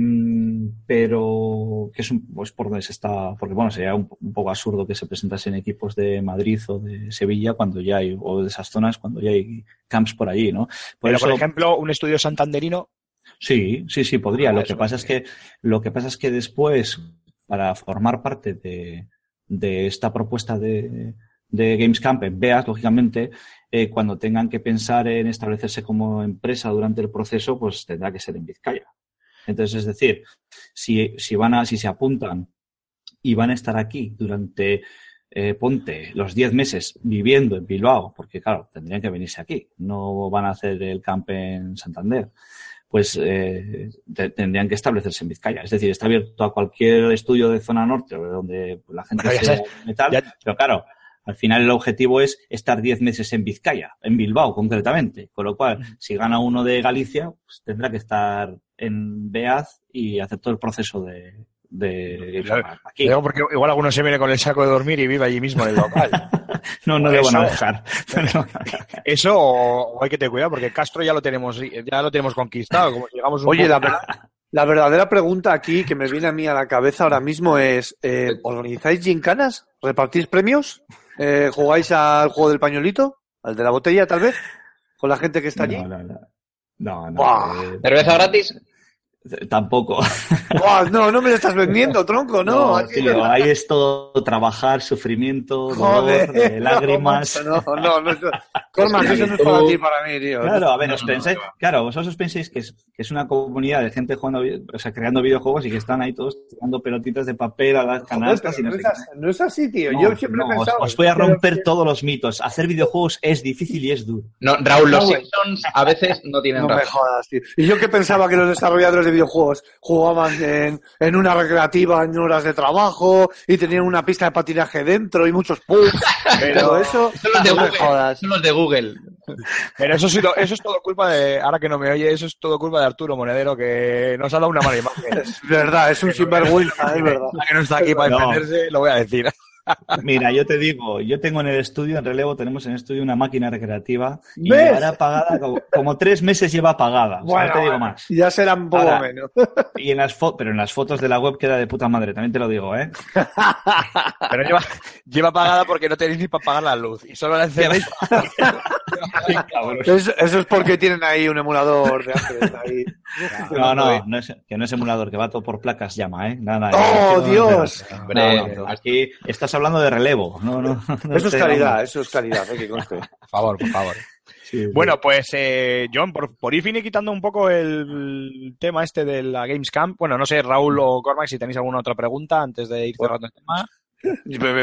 pero que es un, pues por donde se está, porque bueno, sería un, un poco absurdo que se presentasen equipos de Madrid o de Sevilla cuando ya hay, o de esas zonas cuando ya hay camps por allí, ¿no? Por Pero, eso, por ejemplo, un estudio santanderino, sí, sí, sí, podría. Ah, Lo que pasa es que, lo que pasa es que después, para formar parte de, de esta propuesta de, de Games Camp en BEAS, lógicamente, eh, cuando tengan que pensar en establecerse como empresa durante el proceso, pues tendrá que ser en Vizcaya. Entonces, es decir, si, si van a, si se apuntan y van a estar aquí durante, eh, ponte, los 10 meses viviendo en Bilbao, porque claro, tendrían que venirse aquí, no van a hacer el camp en Santander, pues eh, te- tendrían que establecerse en Vizcaya. Es decir, está abierto a cualquier estudio de zona norte donde la gente Bueno, sabes, metal, ya- pero claro, al final el objetivo es estar 10 meses en Vizcaya, en Bilbao concretamente. Con lo cual, si gana uno de Galicia, pues tendrá que estar en Beaz y hacer todo el proceso de, de aquí. Digo porque igual alguno se viene con el saco de dormir y vive allí mismo en el local. No, no eso- dejar. Eso o, o hay que tener cuidado porque Castro ya lo tenemos ya lo tenemos conquistado. Como si llegamos un Oye, poco- la, verdad- la verdadera pregunta aquí que me viene a mí a la cabeza ahora mismo es, eh, ¿organizáis gincanas? ¿Repartís premios? Eh, ¿Jugáis al juego del pañuelito? ¿Al de la botella, tal vez? ¿Con la gente que está allí? no, no, no. No, no. Eh, ¿Cerveza gratis? Tampoco. No, no me lo estás vendiendo, tronco, no. aquí- tío, ahí es todo trabajar, sufrimiento, Joder, dolor, eh, lágrimas. No, no, no, no, Cormac, eso no es para ti, para mí, tío. Claro, a ver, No, os no, pensáis, no, no. claro, vosotros os pensáis que es, que es una comunidad de gente jugando, o sea, creando videojuegos y que están ahí todos tirando pelotitas de papel a las Joder, canastas y no no, es así, no es así, tío. No, Yo siempre no, he os, pensado. os voy a pero- romper todos los mitos. Hacer videojuegos es difícil y es duro. No, Raúl, los No. Simpsons a veces no tienen No me razón. jodas, tío. Y yo que pensaba que los desarrolladores de videojuegos jugaban en, en una recreativa en horas de trabajo y tenían una pista de patinaje dentro y muchos pubs. Pero eso, Son los de no Google. jodas. Son los de Google. Pero eso, sido- eso es todo culpa de, ahora que no me oye, eso es todo culpa de Arturo Monedero, que nos ha dado una mala imagen. Es verdad, es un sinvergüenza, es verdad. Que no está aquí para No. defenderse, lo voy a decir. Mira, yo te digo, yo tengo en el estudio, en relevo, tenemos en el estudio una máquina recreativa y ¿Ves? llevará apagada, como, como tres meses lleva apagada. O sea, no te digo más. Ya será un poco Ahora, menos. Y en las pero en las fotos de la web queda de puta madre, también te lo digo, ¿eh? Pero lleva, lleva pagada porque no tenéis ni para pagar la luz. Y solo la encendéis Eso, eso es porque tienen ahí un emulador de antes. Ahí. No, no, no es, que no es emulador, que va todo por placas llama, ¿eh? Nada, ¡Oh, no- Dios! Hombre, No, no, aquí estás hablando de relevo, no, no. no Eso es calidad, eso es calidad, eh, que conste. Por favor, por favor. Sí, sí. Bueno, pues eh, John, por, por ir quitando un poco el tema este de la Games Camp, bueno, no sé, Raúl o Cormac, si tenéis alguna otra pregunta antes de ir cerrando el tema.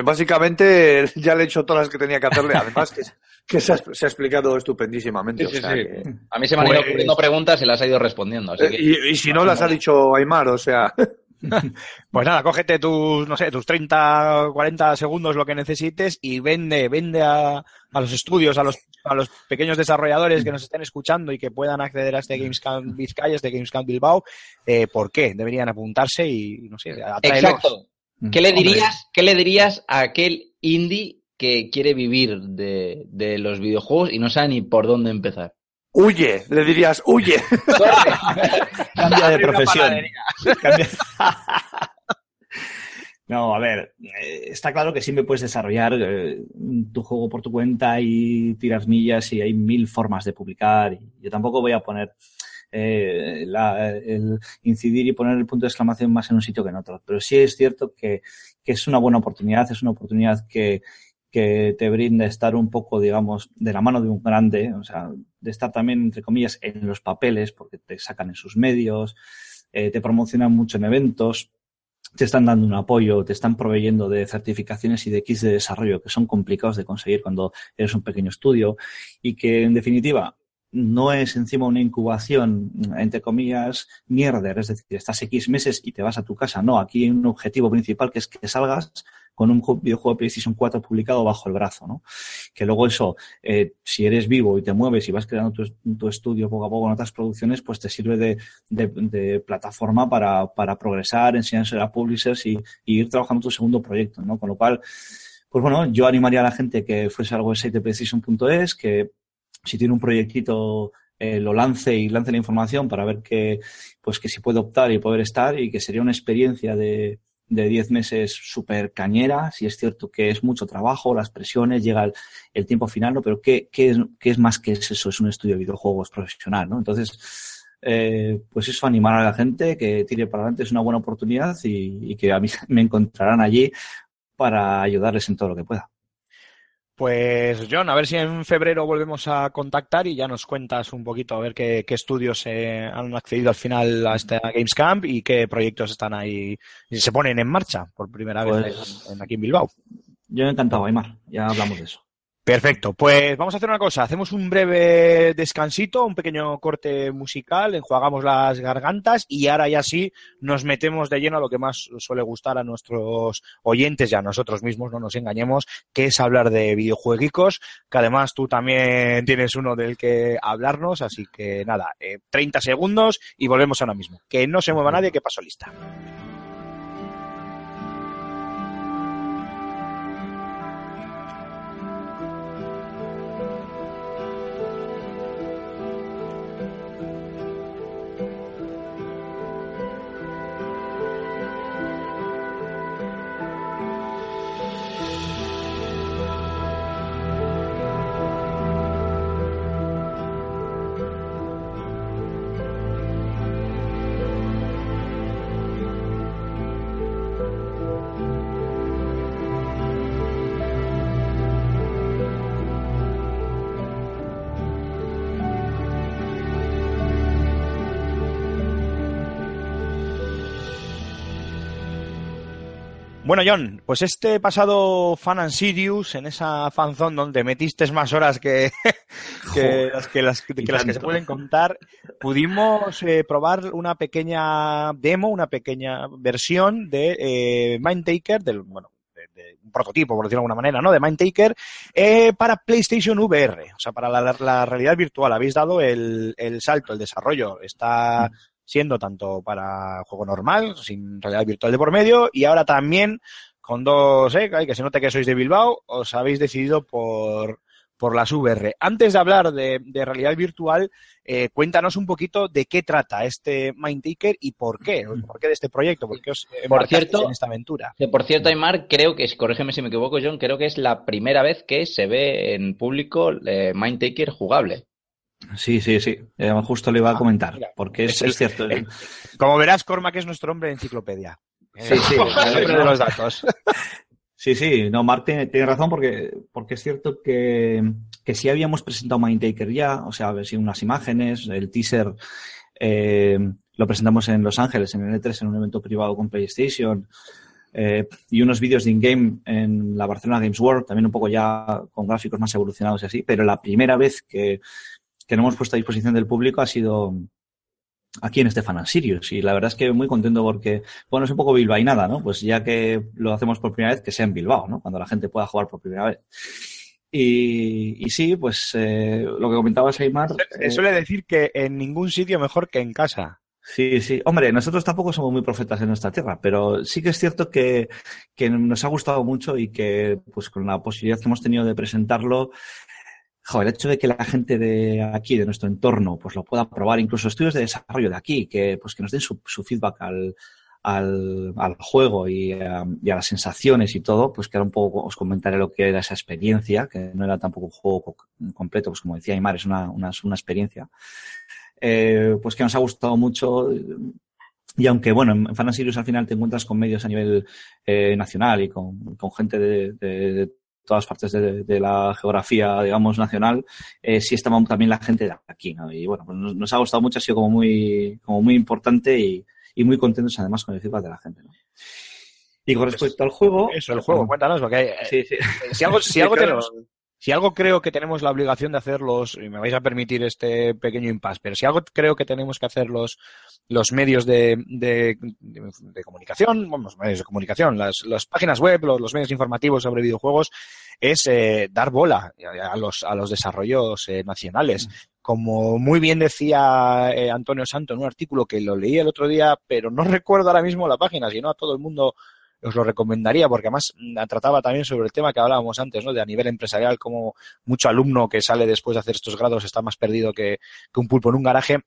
Básicamente ya le he hecho todas las que tenía que hacerle, además que, que se, ha, se ha explicado estupendísimamente. Sí, sí, o sea sí. que- A mí se me han ido Pues- ocurriendo preguntas y las ha ido respondiendo. Así Eh, que... y, y si no las ha dicho Aymar, o sea, Pues nada, cógete tus, no sé, tus 30, 40 segundos, lo que necesites, y vende, vende a, a los estudios, a los, a los pequeños desarrolladores que nos estén escuchando y que puedan acceder a este Gamescom Vizcaya, este Gamescom Bilbao, eh, por qué deberían apuntarse y, no sé, atráelos. Exacto. ¿Qué le dirías, ¿Qué le dirías a aquel indie que quiere vivir de, de los videojuegos y no sabe ni por dónde empezar? huye, le dirías, huye. Cambia de profesión. Cambia- No, a ver, eh, está claro que siempre puedes desarrollar eh, tu juego por tu cuenta y tiras millas y hay mil formas de publicar. Y yo tampoco voy a poner eh, la- el incidir y poner el punto de exclamación más en un sitio que en otro. Pero sí es cierto que, que es una buena oportunidad, es una oportunidad que, que te brinda estar un poco, digamos, de la mano de un grande, o sea, de estar también, entre comillas, en los papeles, porque te sacan en sus medios, eh, te promocionan mucho en eventos, te están dando un apoyo, te están proveyendo de certificaciones y de kits de desarrollo que son complicados de conseguir cuando eres un pequeño estudio y que, en definitiva, no es encima una incubación, entre comillas, mierder, es decir, estás X meses y te vas a tu casa. No, aquí hay un objetivo principal que es que salgas con un ju- videojuego de PlayStation 4 publicado bajo el brazo, ¿no? Que luego eso, eh, si eres vivo y te mueves y vas creando tu, tu estudio poco a poco en otras producciones, pues te sirve de, de- plataforma para, para progresar, enseñárselo a publishers y, ir trabajando tu segundo proyecto, ¿no? Con lo cual, pues bueno, yo animaría a la gente que fuese algo de site PlayStation.es, que si tiene un proyectito eh, lo lance y lance la información para ver que, pues que si puede optar y poder estar y que sería una experiencia de, de 10 meses súper cañera, si es cierto que es mucho trabajo, las presiones, llega el, tiempo final, ¿no? Pero ¿qué, qué, es, ¿qué es más que eso? Es un estudio de videojuegos profesional, ¿no? Entonces, eh, pues eso, animar a la gente que tire para adelante es una buena oportunidad y que a mí me encontrarán allí para ayudarles en todo lo que pueda. Pues John, a ver si en febrero volvemos a contactar y ya nos cuentas un poquito a ver qué, qué estudios eh, han accedido al final a esta Games Camp y qué proyectos están ahí y se ponen en marcha por primera vez Pues- en- en- aquí en Bilbao. Yo encantado, Aymar, ya hablamos de eso. Perfecto, pues vamos a hacer una cosa, hacemos un breve descansito, un pequeño corte musical, enjuagamos las gargantas y ahora ya sí nos metemos de lleno a lo que más suele gustar a nuestros oyentes y a nosotros mismos, no nos engañemos, que es hablar de videojueguicos, que además tú también tienes uno del que hablarnos, así que nada, eh, 30 segundos y volvemos ahora mismo. Que no se mueva nadie, que paso lista. Bueno, John, pues este pasado Fan and Sirius, en esa fanzone donde metiste más horas que, que las, que, las, que, Y las que se pueden contar, pudimos eh, probar una pequeña demo, una pequeña versión de eh, Mindtaker, del, bueno, un prototipo, por decirlo de alguna manera, ¿no? De Mindtaker, eh, para PlayStation VR, o sea, para la, la realidad virtual. Habéis dado el, el salto, el desarrollo. Está siendo tanto para juego normal, sin realidad virtual de por medio, y ahora también con dos, eh, que se note que sois de Bilbao, os habéis decidido por, por las VR. Antes de hablar de, de realidad virtual, eh, cuéntanos un poquito de qué trata este Mindtaker y por qué, por qué de este proyecto, por qué os embarcasteis cierto- en esta aventura. Que, por cierto, Aymar, creo que, es- corrígeme si me equivoco, John, creo que es la primera vez que se ve en público eh, Mindtaker jugable. Sí, sí, sí. Eh, justo le iba a comentar, mira. porque es, Es cierto. Como verás, Cormac es nuestro hombre de enciclopedia. Sí, sí. Hombre de los datos. Sí, sí, no, Mark tiene, tiene razón porque, porque es cierto que, que sí habíamos presentado Mindtaker ya, o sea, a ver si unas imágenes, el teaser eh, lo presentamos en Los Ángeles, en el E3, en un evento privado con PlayStation, eh, y unos vídeos de in-game en la Barcelona Games World, también un poco ya con gráficos más evolucionados y así, pero la primera vez que, que no hemos puesto a disposición del público ha sido aquí en este Fan and Sirius, y la verdad es que muy contento porque bueno, es un poco bilbainada, ¿no? Pues ya que lo hacemos por primera vez, que sea en Bilbao, ¿no? Cuando la gente pueda jugar por primera vez. Y, y sí, pues eh, lo que comentabas, Aymar. Se eh, suele decir que en ningún sitio mejor que en casa. Sí, sí. Hombre, nosotros tampoco somos muy profetas en nuestra tierra, pero sí que es cierto que, que nos ha gustado mucho y que, pues con la posibilidad que hemos tenido de presentarlo, el hecho de que la gente de aquí, de nuestro entorno, pues lo pueda probar, incluso estudios de desarrollo de aquí, que pues que nos den su, feedback al, juego y a, y a las sensaciones y todo, pues que ahora un poco os comentaré lo que era esa experiencia, que no era tampoco un juego co- completo, pues como decía Aymar, es una, experiencia. Eh, pues que nos ha gustado mucho. Y aunque, bueno, en Fan al final te encuentras con medios a nivel eh, nacional y con, gente de todas partes de, de la geografía, digamos, nacional, eh, sí estaba también la gente de aquí, ¿no? Y bueno, pues nos, nos ha gustado mucho, ha sido como muy, como muy importante y, y muy contentos además con el feedback de la gente, ¿no? Y con respecto al juego... Eso, el juego, cuéntanos, porque eh, Sí, sí. si algo, si Sí, algo claro. tenemos, si algo creo que tenemos la obligación de hacer los, y me vais a permitir este pequeño impasse, pero si algo creo que tenemos que hacer los, los medios de, de, de- de comunicación, bueno, los medios de comunicación, las, las páginas web, los, los medios informativos sobre videojuegos, es eh, dar bola a, los, a los desarrollos eh, nacionales. Como muy bien decía eh, Antonio Santo en un artículo que lo leí el otro día, pero no recuerdo ahora mismo la página, si no a todo el mundo os lo recomendaría porque además mm, trataba también sobre el tema que hablábamos antes, ¿no? De a nivel empresarial, como mucho alumno que sale después de hacer estos grados está más perdido que, que un pulpo en un garaje.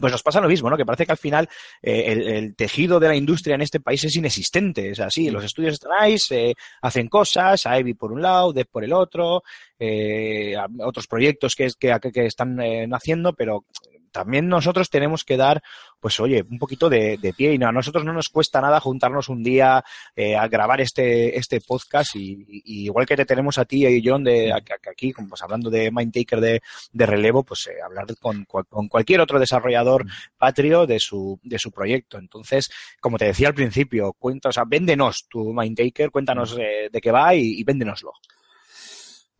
Pues nos pasa lo mismo, ¿no? Que parece que al final eh, el, el tejido de la industria en este país es inexistente. Es así, los estudios están ahí, se hacen cosas, a Ivy por un lado, Dev por el otro, eh, a- otros proyectos que, que, que están eh, naciendo, pero también nosotros tenemos que dar, pues oye, un poquito de, de pie y no, a nosotros no nos cuesta nada juntarnos un día eh, a grabar este, este podcast y, y igual que te tenemos a ti y John de aquí, como, pues hablando de Mindtaker de, de relevo, pues eh, hablar con, con- con cualquier otro desarrollador patrio de su, de su proyecto. Entonces, como te decía al principio, cuenta, o sea, véndenos tu Mindtaker, cuéntanos eh, de qué va y, y véndenoslo.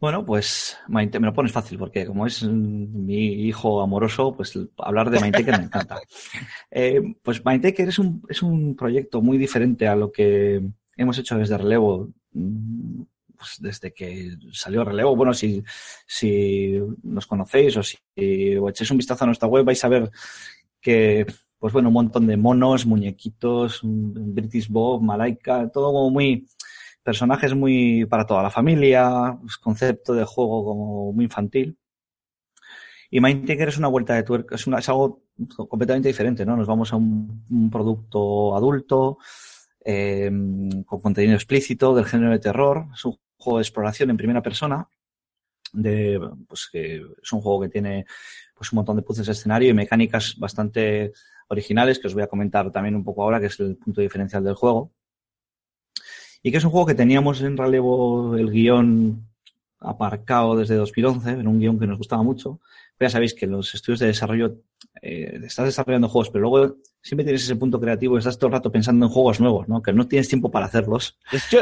Bueno, pues Mindtaker- me lo pones fácil porque como es mi hijo amoroso, pues hablar de Mindtaker me encanta. Eh, pues Mindtaker es un, es un proyecto muy diferente a lo que hemos hecho desde Relevo, mm, pues desde que salió Relevo. Bueno, si, si nos conocéis o si o echáis un vistazo a nuestra web vais a ver que, pues bueno, un montón de monos, muñequitos, mm, British Bob, Malaika, todo como muy personajes muy para toda la familia, concepto de juego como muy infantil. Y Mindtaker es una vuelta de tuerca, es, es algo completamente diferente, ¿no? Nos vamos a un, un producto adulto, eh, con contenido explícito del género de terror. Es un juego de exploración en primera persona. De, pues que es un juego que tiene pues un montón de puzzles de escenario y mecánicas bastante originales que os voy a comentar también un poco ahora, que es el punto diferencial del juego. Y que es un juego que teníamos en relevo el guion aparcado desde 2011, era un guion que nos gustaba mucho, ya sabéis que los estudios de desarrollo, eh, estás desarrollando juegos, pero luego siempre tienes ese punto creativo y estás todo el rato pensando en juegos nuevos, ¿no? Que no tienes tiempo para hacerlos.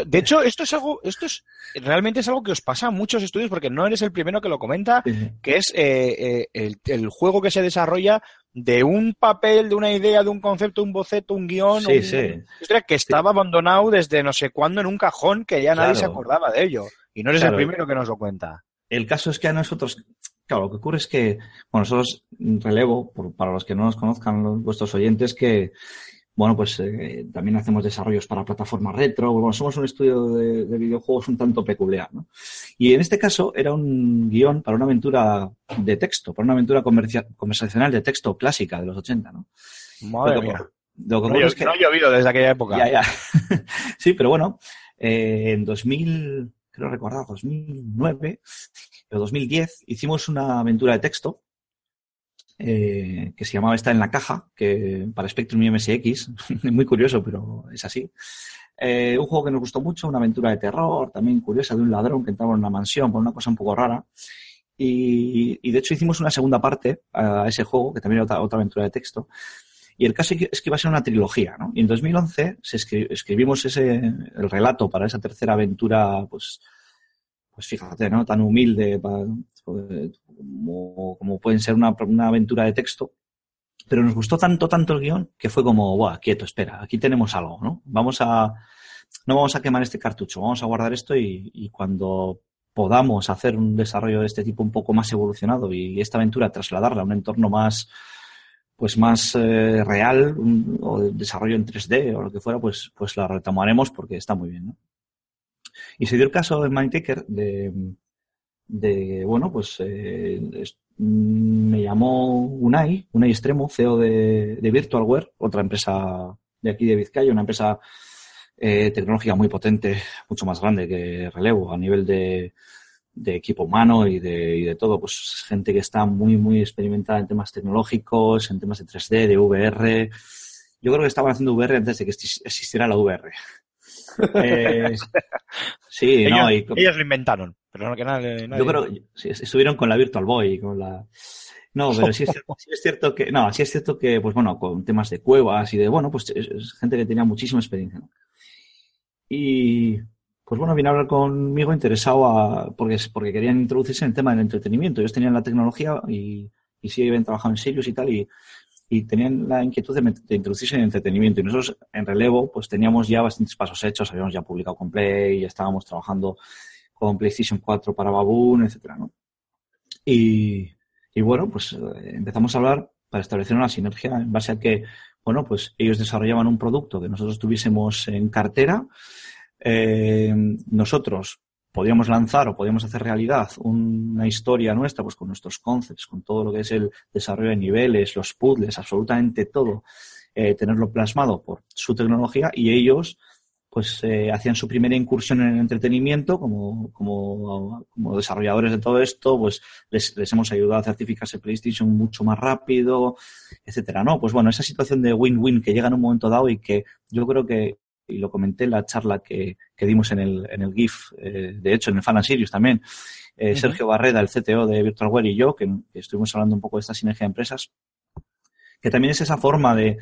De hecho, esto es algo, esto es, realmente es algo que os pasa a muchos estudios porque no eres el primero que lo comenta, que es eh, eh, el, el juego que se desarrolla de un papel, de una idea, de un concepto, un boceto, un guion, Sí, un- sí. que estaba abandonado desde no sé cuándo en un cajón que ya nadie Claro. se acordaba de ello. Y no eres Claro. el primero que nos lo cuenta. El caso es que a nosotros, claro, lo que ocurre es que, bueno, nosotros relevo, por- para los que no nos conozcan, los- vuestros oyentes, que, bueno, pues eh, también hacemos desarrollos para plataformas retro, bueno, somos un estudio de, de videojuegos un tanto peculiar, ¿no? Y en este caso era un guion para una aventura de texto, para una aventura conversacional de texto clásica de los 80, ¿no? Madre lo que, mía. lo que No, es que... no ha llovido desde aquella época. Ya, ya. sí, pero bueno, eh, en 2000, creo recordar, 2009 o 2010, hicimos una aventura de texto eh, que se llamaba Está en la caja, que para Spectrum y MSX, muy curioso, pero es así. Eh, un juego que nos gustó mucho, una aventura de terror, también curiosa, de un ladrón que entraba en una mansión por una cosa un poco rara. Y, de hecho hicimos una segunda parte a ese juego, que también era otra, otra aventura de texto. Y el caso es que iba a ser una trilogía, ¿no? Y en 2011 se escri- escribimos ese, el relato para esa tercera aventura, pues, pues fíjate, ¿no? Tan humilde pues, como, como pueden ser una, una aventura de texto. Pero nos gustó tanto, tanto el guion que fue como, ¡buah, quieto, espera! Aquí tenemos algo, ¿no? Vamos a, no vamos a quemar este cartucho, vamos a guardar esto y, y cuando podamos hacer un desarrollo de este tipo un poco más evolucionado y esta aventura trasladarla a un entorno más, pues más eh, real un- o de desarrollo en 3D o lo que fuera, pues, pues la retomaremos porque está muy bien, ¿no? Y se dio el caso de Mindtaker de, de bueno, pues eh, mm, me llamó Unai, Unai Extremo, CEO de, de Virtualware, otra empresa de aquí de Vizcaya, una empresa eh, tecnológica muy potente, mucho más grande que Relevo a nivel de, de equipo humano y de, y de todo, pues gente que está muy, muy experimentada en temas tecnológicos, en temas de 3D, de VR. Yo creo que estaban haciendo VR antes de que exis- existiera la VR. Eh, sí, ellos, no, y, ellos lo inventaron, pero no que nadie. nadie- yo creo estuvieron con la Virtual Boy, con la no, pero sí es, cierto, sí es cierto que no, sí es cierto que pues bueno, con temas de cuevas y de bueno, pues es, es gente que tenía muchísima experiencia. ¿no? Y pues bueno, vine a hablar conmigo interesado a, porque, porque querían introducirse en el tema del entretenimiento. Ellos tenían la tecnología y, y sí habían trabajado en Sirius y tal, y, y tenían la inquietud de, introducirse en entretenimiento. Y nosotros en relevo, pues teníamos ya bastantes pasos hechos, habíamos ya publicado con Play, ya estábamos trabajando con PlayStation 4 para Baboon, etcétera, ¿no? Y, y bueno, pues eh, empezamos a hablar para establecer una sinergia en base a que, bueno, pues ellos desarrollaban un producto que nosotros tuviésemos en cartera, eh, nosotros podíamos lanzar o podíamos hacer realidad una historia nuestra, pues con nuestros concepts, con todo lo que es el desarrollo de niveles, los puzzles, absolutamente todo, eh, tenerlo plasmado por su tecnología y ellos pues eh, hacían su primera incursión en el entretenimiento como, como, como desarrolladores de todo esto, pues les, les hemos ayudado a certificarse PlayStation mucho más rápido, etcétera, ¿no? Pues bueno, esa situación de win-win que llega en un momento dado y que yo creo que, y lo comenté en la charla que, que dimos en el, en el GIF, eh, de hecho en el Fan Sirius también, eh. Sergio Barreda, el CTO de Virtualware y yo, que, que estuvimos hablando un poco de esta sinergia de empresas, que también es esa forma de,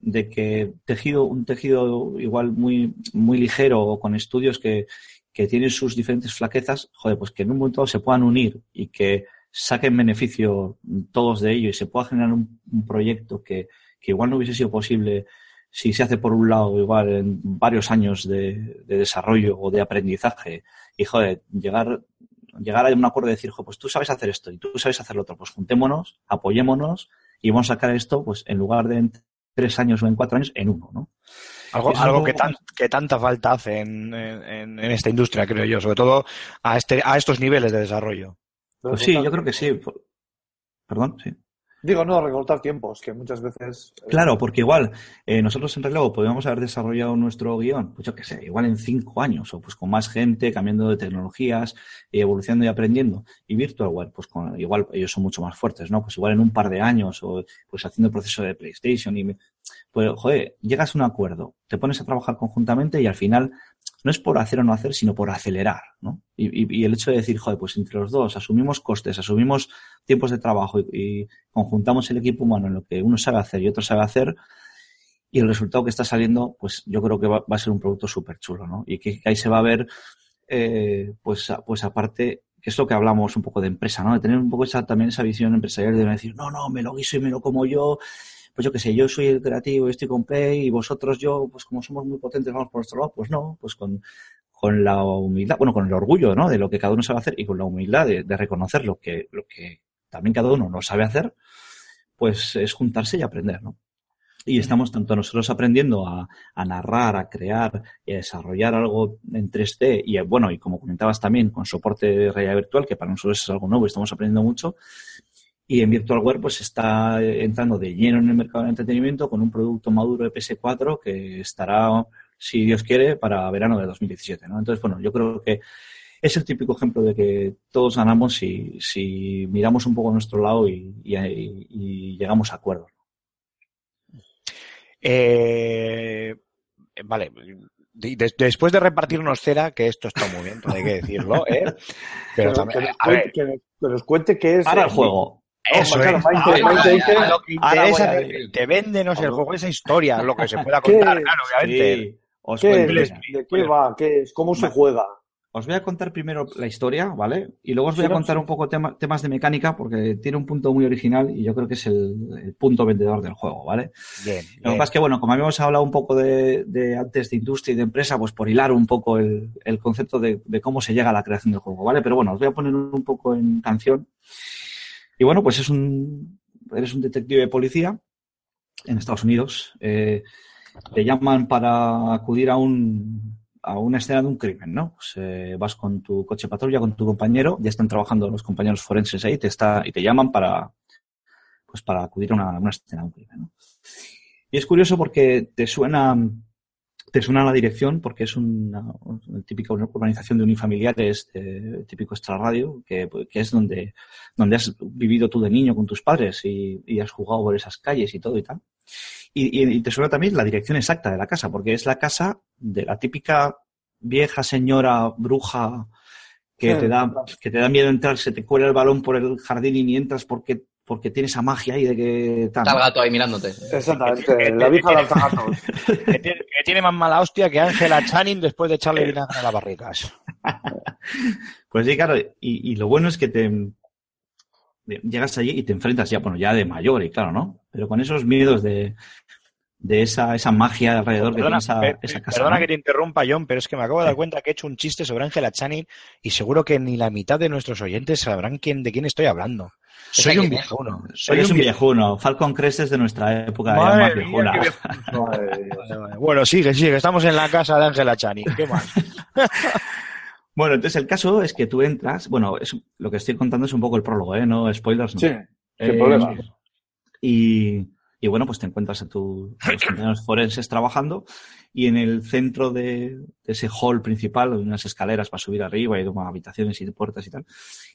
de que tejido, un tejido igual muy, muy ligero o con estudios que, que tienen sus diferentes flaquezas, joder, pues que en un momento se puedan unir y que saquen beneficio todos de ello y se pueda generar un, un proyecto que, que igual no hubiese sido posible si se hace por un lado igual en varios años de, de desarrollo o de aprendizaje y joder, llegar, llegar a un acuerdo de decir, jo, pues tú sabes hacer esto y tú sabes hacer lo otro, pues juntémonos, apoyémonos y vamos a sacar esto, pues en lugar de en tres años o en cuatro años, en uno, ¿no? Algo, algo que, tan- que tanta falta hace en, en- en esta industria, creo yo, sobre todo a, este, a estos niveles de desarrollo. Pues sí, yo creo que sí. Perdón, sí. Digo, no, recortar tiempos, que muchas veces. eh, Claro, porque igual eh, nosotros en relevo podríamos haber desarrollado nuestro guion, pues yo qué sé, igual en cinco años, o pues con más gente, cambiando de tecnologías, evolucionando y aprendiendo. Y Virtualware, pues con, igual ellos son mucho más fuertes, ¿no? Pues igual en un par de años, o pues haciendo el proceso de PlayStation, y pues joder, llegas a un acuerdo, te pones a trabajar conjuntamente y al final no es por hacer o no hacer, sino por acelerar, ¿no? Y, y- el hecho de decir, joder, pues entre los dos asumimos costes, asumimos tiempos de trabajo y, y conjuntamos el equipo humano en lo que uno sabe hacer y otro sabe hacer, y el resultado que está saliendo, pues yo creo que va, va a ser un producto súper chulo, ¿no? Y que, ahí se va a ver, eh, pues, pues aparte, que es lo que hablamos un poco de empresa, ¿no? De tener un poco esa, también esa visión empresarial de decir, no, no, me lo guiso y me lo como yo, pues yo qué sé, yo soy el creativo y estoy con Play y vosotros yo, pues como somos muy potentes, vamos por nuestro lado, pues no, pues con, con la humildad, bueno, con el orgullo, ¿no? De lo que cada uno sabe hacer y con la humildad de, de reconocer lo que, lo que también cada uno no sabe hacer, pues es juntarse y aprender, ¿no? Y estamos tanto nosotros aprendiendo a, a narrar, a crear y a desarrollar algo en 3D y bueno, y como comentabas también con soporte de realidad virtual, que para nosotros es algo nuevo y estamos aprendiendo mucho. Y en VirtualWare pues está entrando de lleno en el mercado del entretenimiento con un producto maduro de PS4 que estará, si Dios quiere, para verano de 2017, ¿no? Entonces, bueno, yo creo que es el típico ejemplo de que todos ganamos si, si miramos un poco a nuestro lado y, y- y llegamos a acuerdos. Eh, vale. de- de- después de repartirnos cera, que esto está muy bien, hay que decirlo, ¿eh? Pero Que, también, que nos a cuente, ver, que nos- que nos cuente qué es. Para el eh, juego. Eso claro, es. Maite, Ahora, Maite dice- a lo que interesa, a te, el juego, esa historia, lo que se pueda ¿Qué? contar, claro, obviamente. Sí, os ¿Qué cuento. ¿De qué va? ¿Qué es? ¿Cómo se juega? Os voy a contar primero la historia, ¿vale? Y luego os voy a contar un poco tema- temas de mecánica porque tiene un punto muy original y yo creo que es el, el punto vendedor del juego, ¿vale? Bien, Lo que pasa es que, bueno, como habíamos hablado un poco de, de antes de industria y de empresa, pues por hilar un poco el, el concepto de, de cómo se llega a la creación del juego, ¿vale? Pero bueno, os voy a poner un poco en canción. Y bueno, pues es un, eres un detective de policía en Estados Unidos. Eh, te llaman para acudir a un, a una escena de un crimen, ¿no? Pues, vas con tu coche patrulla, con tu compañero, ya están trabajando los compañeros forenses ahí, te está, y te llaman para, pues para acudir a una, una escena de un crimen. Y es curioso porque te suena, te suena la dirección, porque es una, una típica urbanización de unifamiliares, de, típico extrarradio, que, que es donde, donde has vivido tú de niño con tus padres y, y has jugado por esas calles y todo y tal. Y, y- y te suena también la dirección exacta de la casa, porque es la casa de la típica vieja señora bruja que Sí. te da, que te da miedo entrar, se te cuela el balón por el jardín y ni entras porque, porque tiene esa magia ahí de que tal. Está el gato ahí mirándote. Exactamente, la vieja lanzagatos. Que tiene, que tiene más mala hostia que Angela Channing después de echarle vinagre a las barricas. Pues sí, claro, y, y lo bueno es que te de- llegas allí y te enfrentas ya, bueno, ya de mayor y claro, ¿no? Pero con esos miedos de, de esa, esa magia alrededor Perdona, que tiene per- esa, esa casa. perdona ¿no? que te interrumpa, John, pero es que me acabo de dar cuenta que he hecho un chiste sobre Angela Channing y seguro que ni la mitad de nuestros oyentes sabrán quién, de quién estoy hablando. Soy un viejuno. Soy un un viejuno. Falcon Crest es de nuestra época, más mía, viejuna. Madre. Vale, vale. Bueno, sigue, sigue. Estamos en la casa de Angela Channing. ¿Qué más? Bueno, entonces el caso es que tú entras, bueno, es, lo que estoy contando es un poco el prólogo, ¿eh? No spoilers, no. Sí, sin Eh, problemas. Y, y bueno, pues te encuentras a, tu, forenses trabajando y en el centro de, ese hall principal, hay unas escaleras para subir arriba y dos habitaciones y puertas y tal,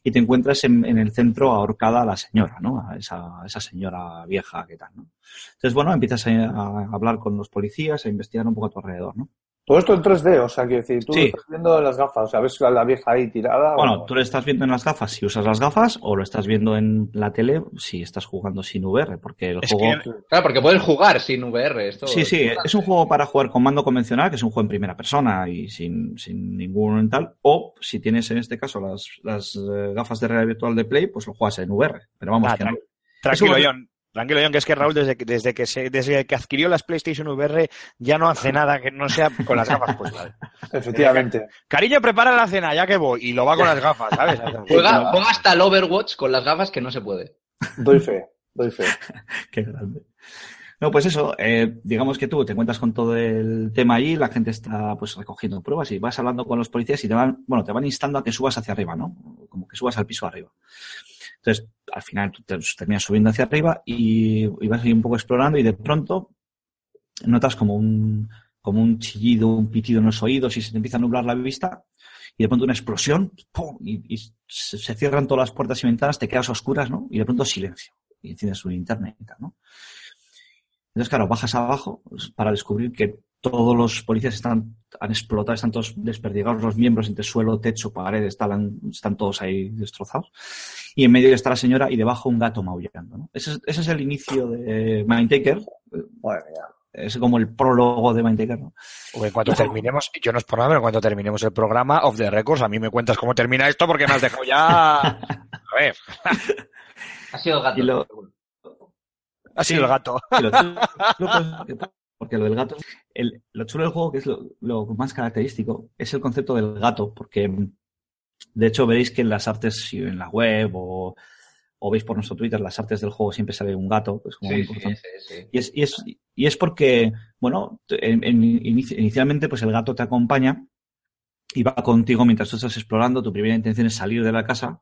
y te encuentras en, el centro ahorcada a la señora, ¿no? Esa, esa señora vieja que tal, ¿no? Entonces, bueno, empiezas a, a hablar con los policías, a investigar un poco a tu alrededor, ¿no? Todo esto en 3D, o sea, quiero decir, tú Sí. lo estás viendo en las gafas, o sea, ves a la vieja ahí tirada. Bueno, o- tú lo estás viendo en las gafas si usas las gafas o lo estás viendo en la tele si estás jugando sin VR, porque el Es juego... que- Claro, porque puedes jugar sin VR. Esto Sí, sí, es un juego para jugar con mando convencional, que es un juego en primera persona y sin, sin ningún tal. O si tienes en este caso las, las eh, gafas de realidad virtual de Play, pues lo juegas en VR. Pero vamos, Ah, que no. Tranquilo, John. Tranquilo, John, que es que Raúl, desde que, desde que, se, desde que adquirió las PlayStation VR, ya no hace nada que no sea con las gafas puestas. Efectivamente. Cariño, prepara la cena, ya que voy. Y lo va con las gafas, ¿sabes? Juega, juega hasta el Overwatch con las gafas que no se puede. Doy fe, doy fe. Qué grande. No, pues eso, eh, digamos que tú te encuentras con todo el tema allí, la gente está pues recogiendo pruebas y vas hablando con los policías y te van, bueno, te van instando a que subas hacia arriba, ¿no? Como que subas al piso arriba. Entonces, al final tú te- terminas subiendo hacia arriba y, y vas ahí un poco explorando y de pronto notas como un, como un chillido, un pitido en los oídos y se te empieza a nublar la vista y de pronto una explosión. Y, se, cierran todas las puertas y ventanas, te quedas oscuras, ¿no? Y de pronto silencio y enciendes y tal, ¿no? Entonces, claro, bajas abajo pues, para descubrir que todos los policías están han explotado, están todos desperdigados los miembros entre suelo, techo, paredes, están, están todos ahí destrozados. Y en medio está la señora y debajo un gato maullando. ¿no? Ese, es, ese es el inicio de Mindtaker. Madre mía. Es como el prólogo de Mindtaker. ¿no? O en cuanto terminemos, yo no es por nada, pero en cuanto terminemos el programa Off the Records, a mí me cuentas cómo termina esto porque me has dejado ya. A ver, Ha sido el gato. Y lo- ha sido el gato. Porque lo del gato, el- lo chulo del juego, que es lo, lo más característico, es el concepto del gato, porque mm, de hecho veréis que en las artes, en la web o, o veis por nuestro Twitter, las artes del juego siempre sale un gato, es como muy Sí, importante. sí, sí. Y es, y es, y es porque, bueno, en- en- inici- inicialmente pues el gato te acompaña y va contigo mientras tú estás explorando, tu primera intención es salir de la casa,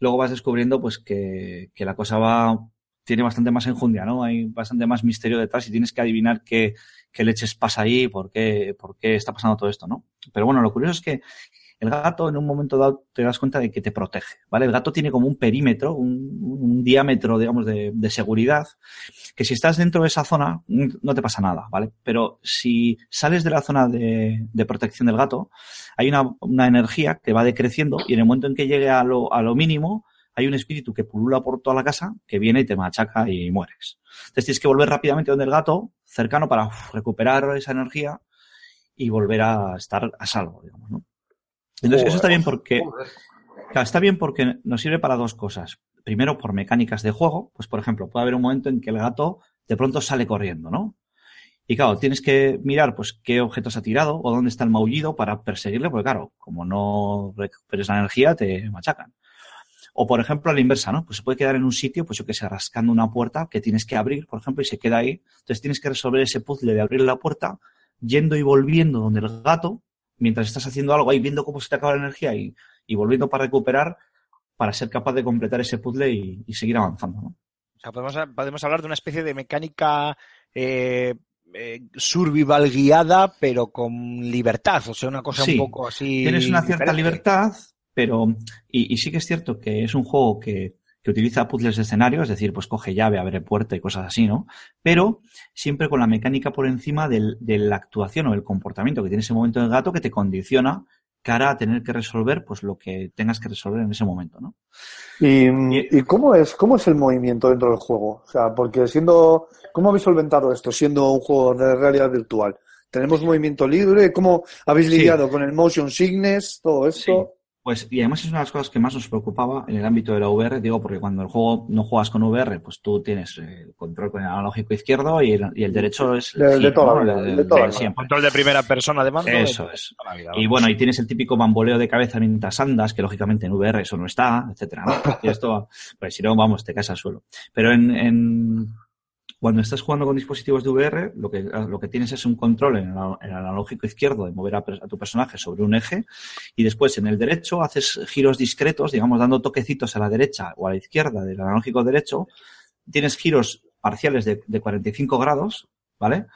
luego vas descubriendo pues que, que la cosa va, tiene bastante más enjundia, ¿no? Hay bastante más misterio detrás y tienes que adivinar qué, qué leches pasa ahí, por qué, por qué está pasando todo esto, ¿no? Pero bueno, lo curioso es que el gato en un momento dado te das cuenta de que te protege, ¿vale? El gato tiene como un perímetro, un, diámetro, digamos, de, de seguridad, que si estás dentro de esa zona mm, no te pasa nada, ¿vale? Pero si sales de la zona de, de protección del gato, hay una, una energía que va decreciendo y en el momento en que llegue a lo, a lo mínimo, hay un espíritu que pulula por toda la casa que viene y te machaca y mueres. Entonces tienes que volver rápidamente donde el gato, cercano, para uf, recuperar esa energía y volver a estar a salvo, digamos, ¿no? Entonces, eso está bien porque, claro, está bien porque nos sirve para dos cosas. Primero, por mecánicas de juego, pues por ejemplo, puede haber un momento en que el gato de pronto sale corriendo, ¿no? Y claro, tienes que mirar pues qué objetos ha tirado o dónde está el maullido para perseguirle, porque claro, como no recuperes la energía, te machacan. O por ejemplo, a la inversa, ¿no? Pues se puede quedar en un sitio, pues yo que sé, rascando una puerta que tienes que abrir, por ejemplo, y se queda ahí. Entonces tienes que resolver ese puzzle de abrir la puerta, yendo y volviendo donde el gato, mientras estás haciendo algo ahí, viendo cómo se te acaba la energía y, y volviendo para recuperar, para ser capaz de completar ese puzzle y, y seguir avanzando, ¿no? O sea, podemos, podemos hablar de una especie de mecánica eh, eh, survival guiada, pero con libertad. O sea, una cosa Sí, un poco así. Tienes una cierta diferente. libertad, pero. Y, y sí que es cierto que es un juego que, que utiliza puzzles de escenario, es decir, pues coge llave, abre puerta y cosas así, ¿no? Pero siempre con la mecánica por encima del- de la actuación o el comportamiento que tiene ese momento el gato que te condiciona cara a tener que resolver pues lo que tengas que resolver en ese momento, ¿no? ¿Y, cómo, es, cómo es el movimiento dentro del juego? O sea, porque siendo. ¿Cómo habéis solventado esto siendo un juego de realidad virtual? ¿Tenemos movimiento libre? ¿Cómo habéis Sí. lidiado con el motion sickness? Todo esto. Pues, y además es una de las cosas que más nos preocupaba en el ámbito de la VR, digo, porque cuando el juego no juegas con VR, pues tú tienes eh, el control con el analógico izquierdo y el, y el derecho es De- de giro, toda la ¿no? vida, El- de toda de vida. siempre. Control de primera persona de mando. Eso de es. toda vida, Y bueno, y tienes el típico bamboleo de cabeza mientras andas, que lógicamente en VR eso no está, etcétera, ¿no? Y esto, pues si no, vamos, te caes al suelo. Pero en, en- cuando estás jugando con dispositivos de VR, lo que, lo que tienes es un control en el, analógico izquierdo de mover a, tu personaje sobre un eje y después en el derecho haces giros discretos, digamos, dando toquecitos a la derecha o a la izquierda del analógico derecho. Tienes giros parciales de, de 45 grados, ¿vale?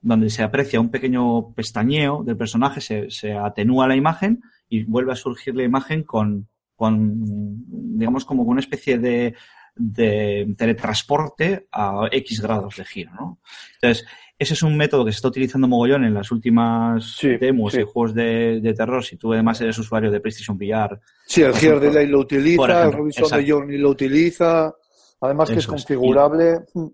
donde se aprecia un pequeño pestañeo del personaje, se, se atenúa la imagen y vuelve a surgir la imagen con, con digamos, como una especie de, de teletransporte a X grados de giro, ¿no? Entonces, ese es un método que se está utilizando mogollón en las últimas Sí, demos sí. y juegos de, de terror. Si tú además eres usuario de PlayStation VR, Sí, el Gear. Delay lo utiliza, el ejemplo, Robinson de. Journey lo utiliza. Además que Eso es. configurable. Mm.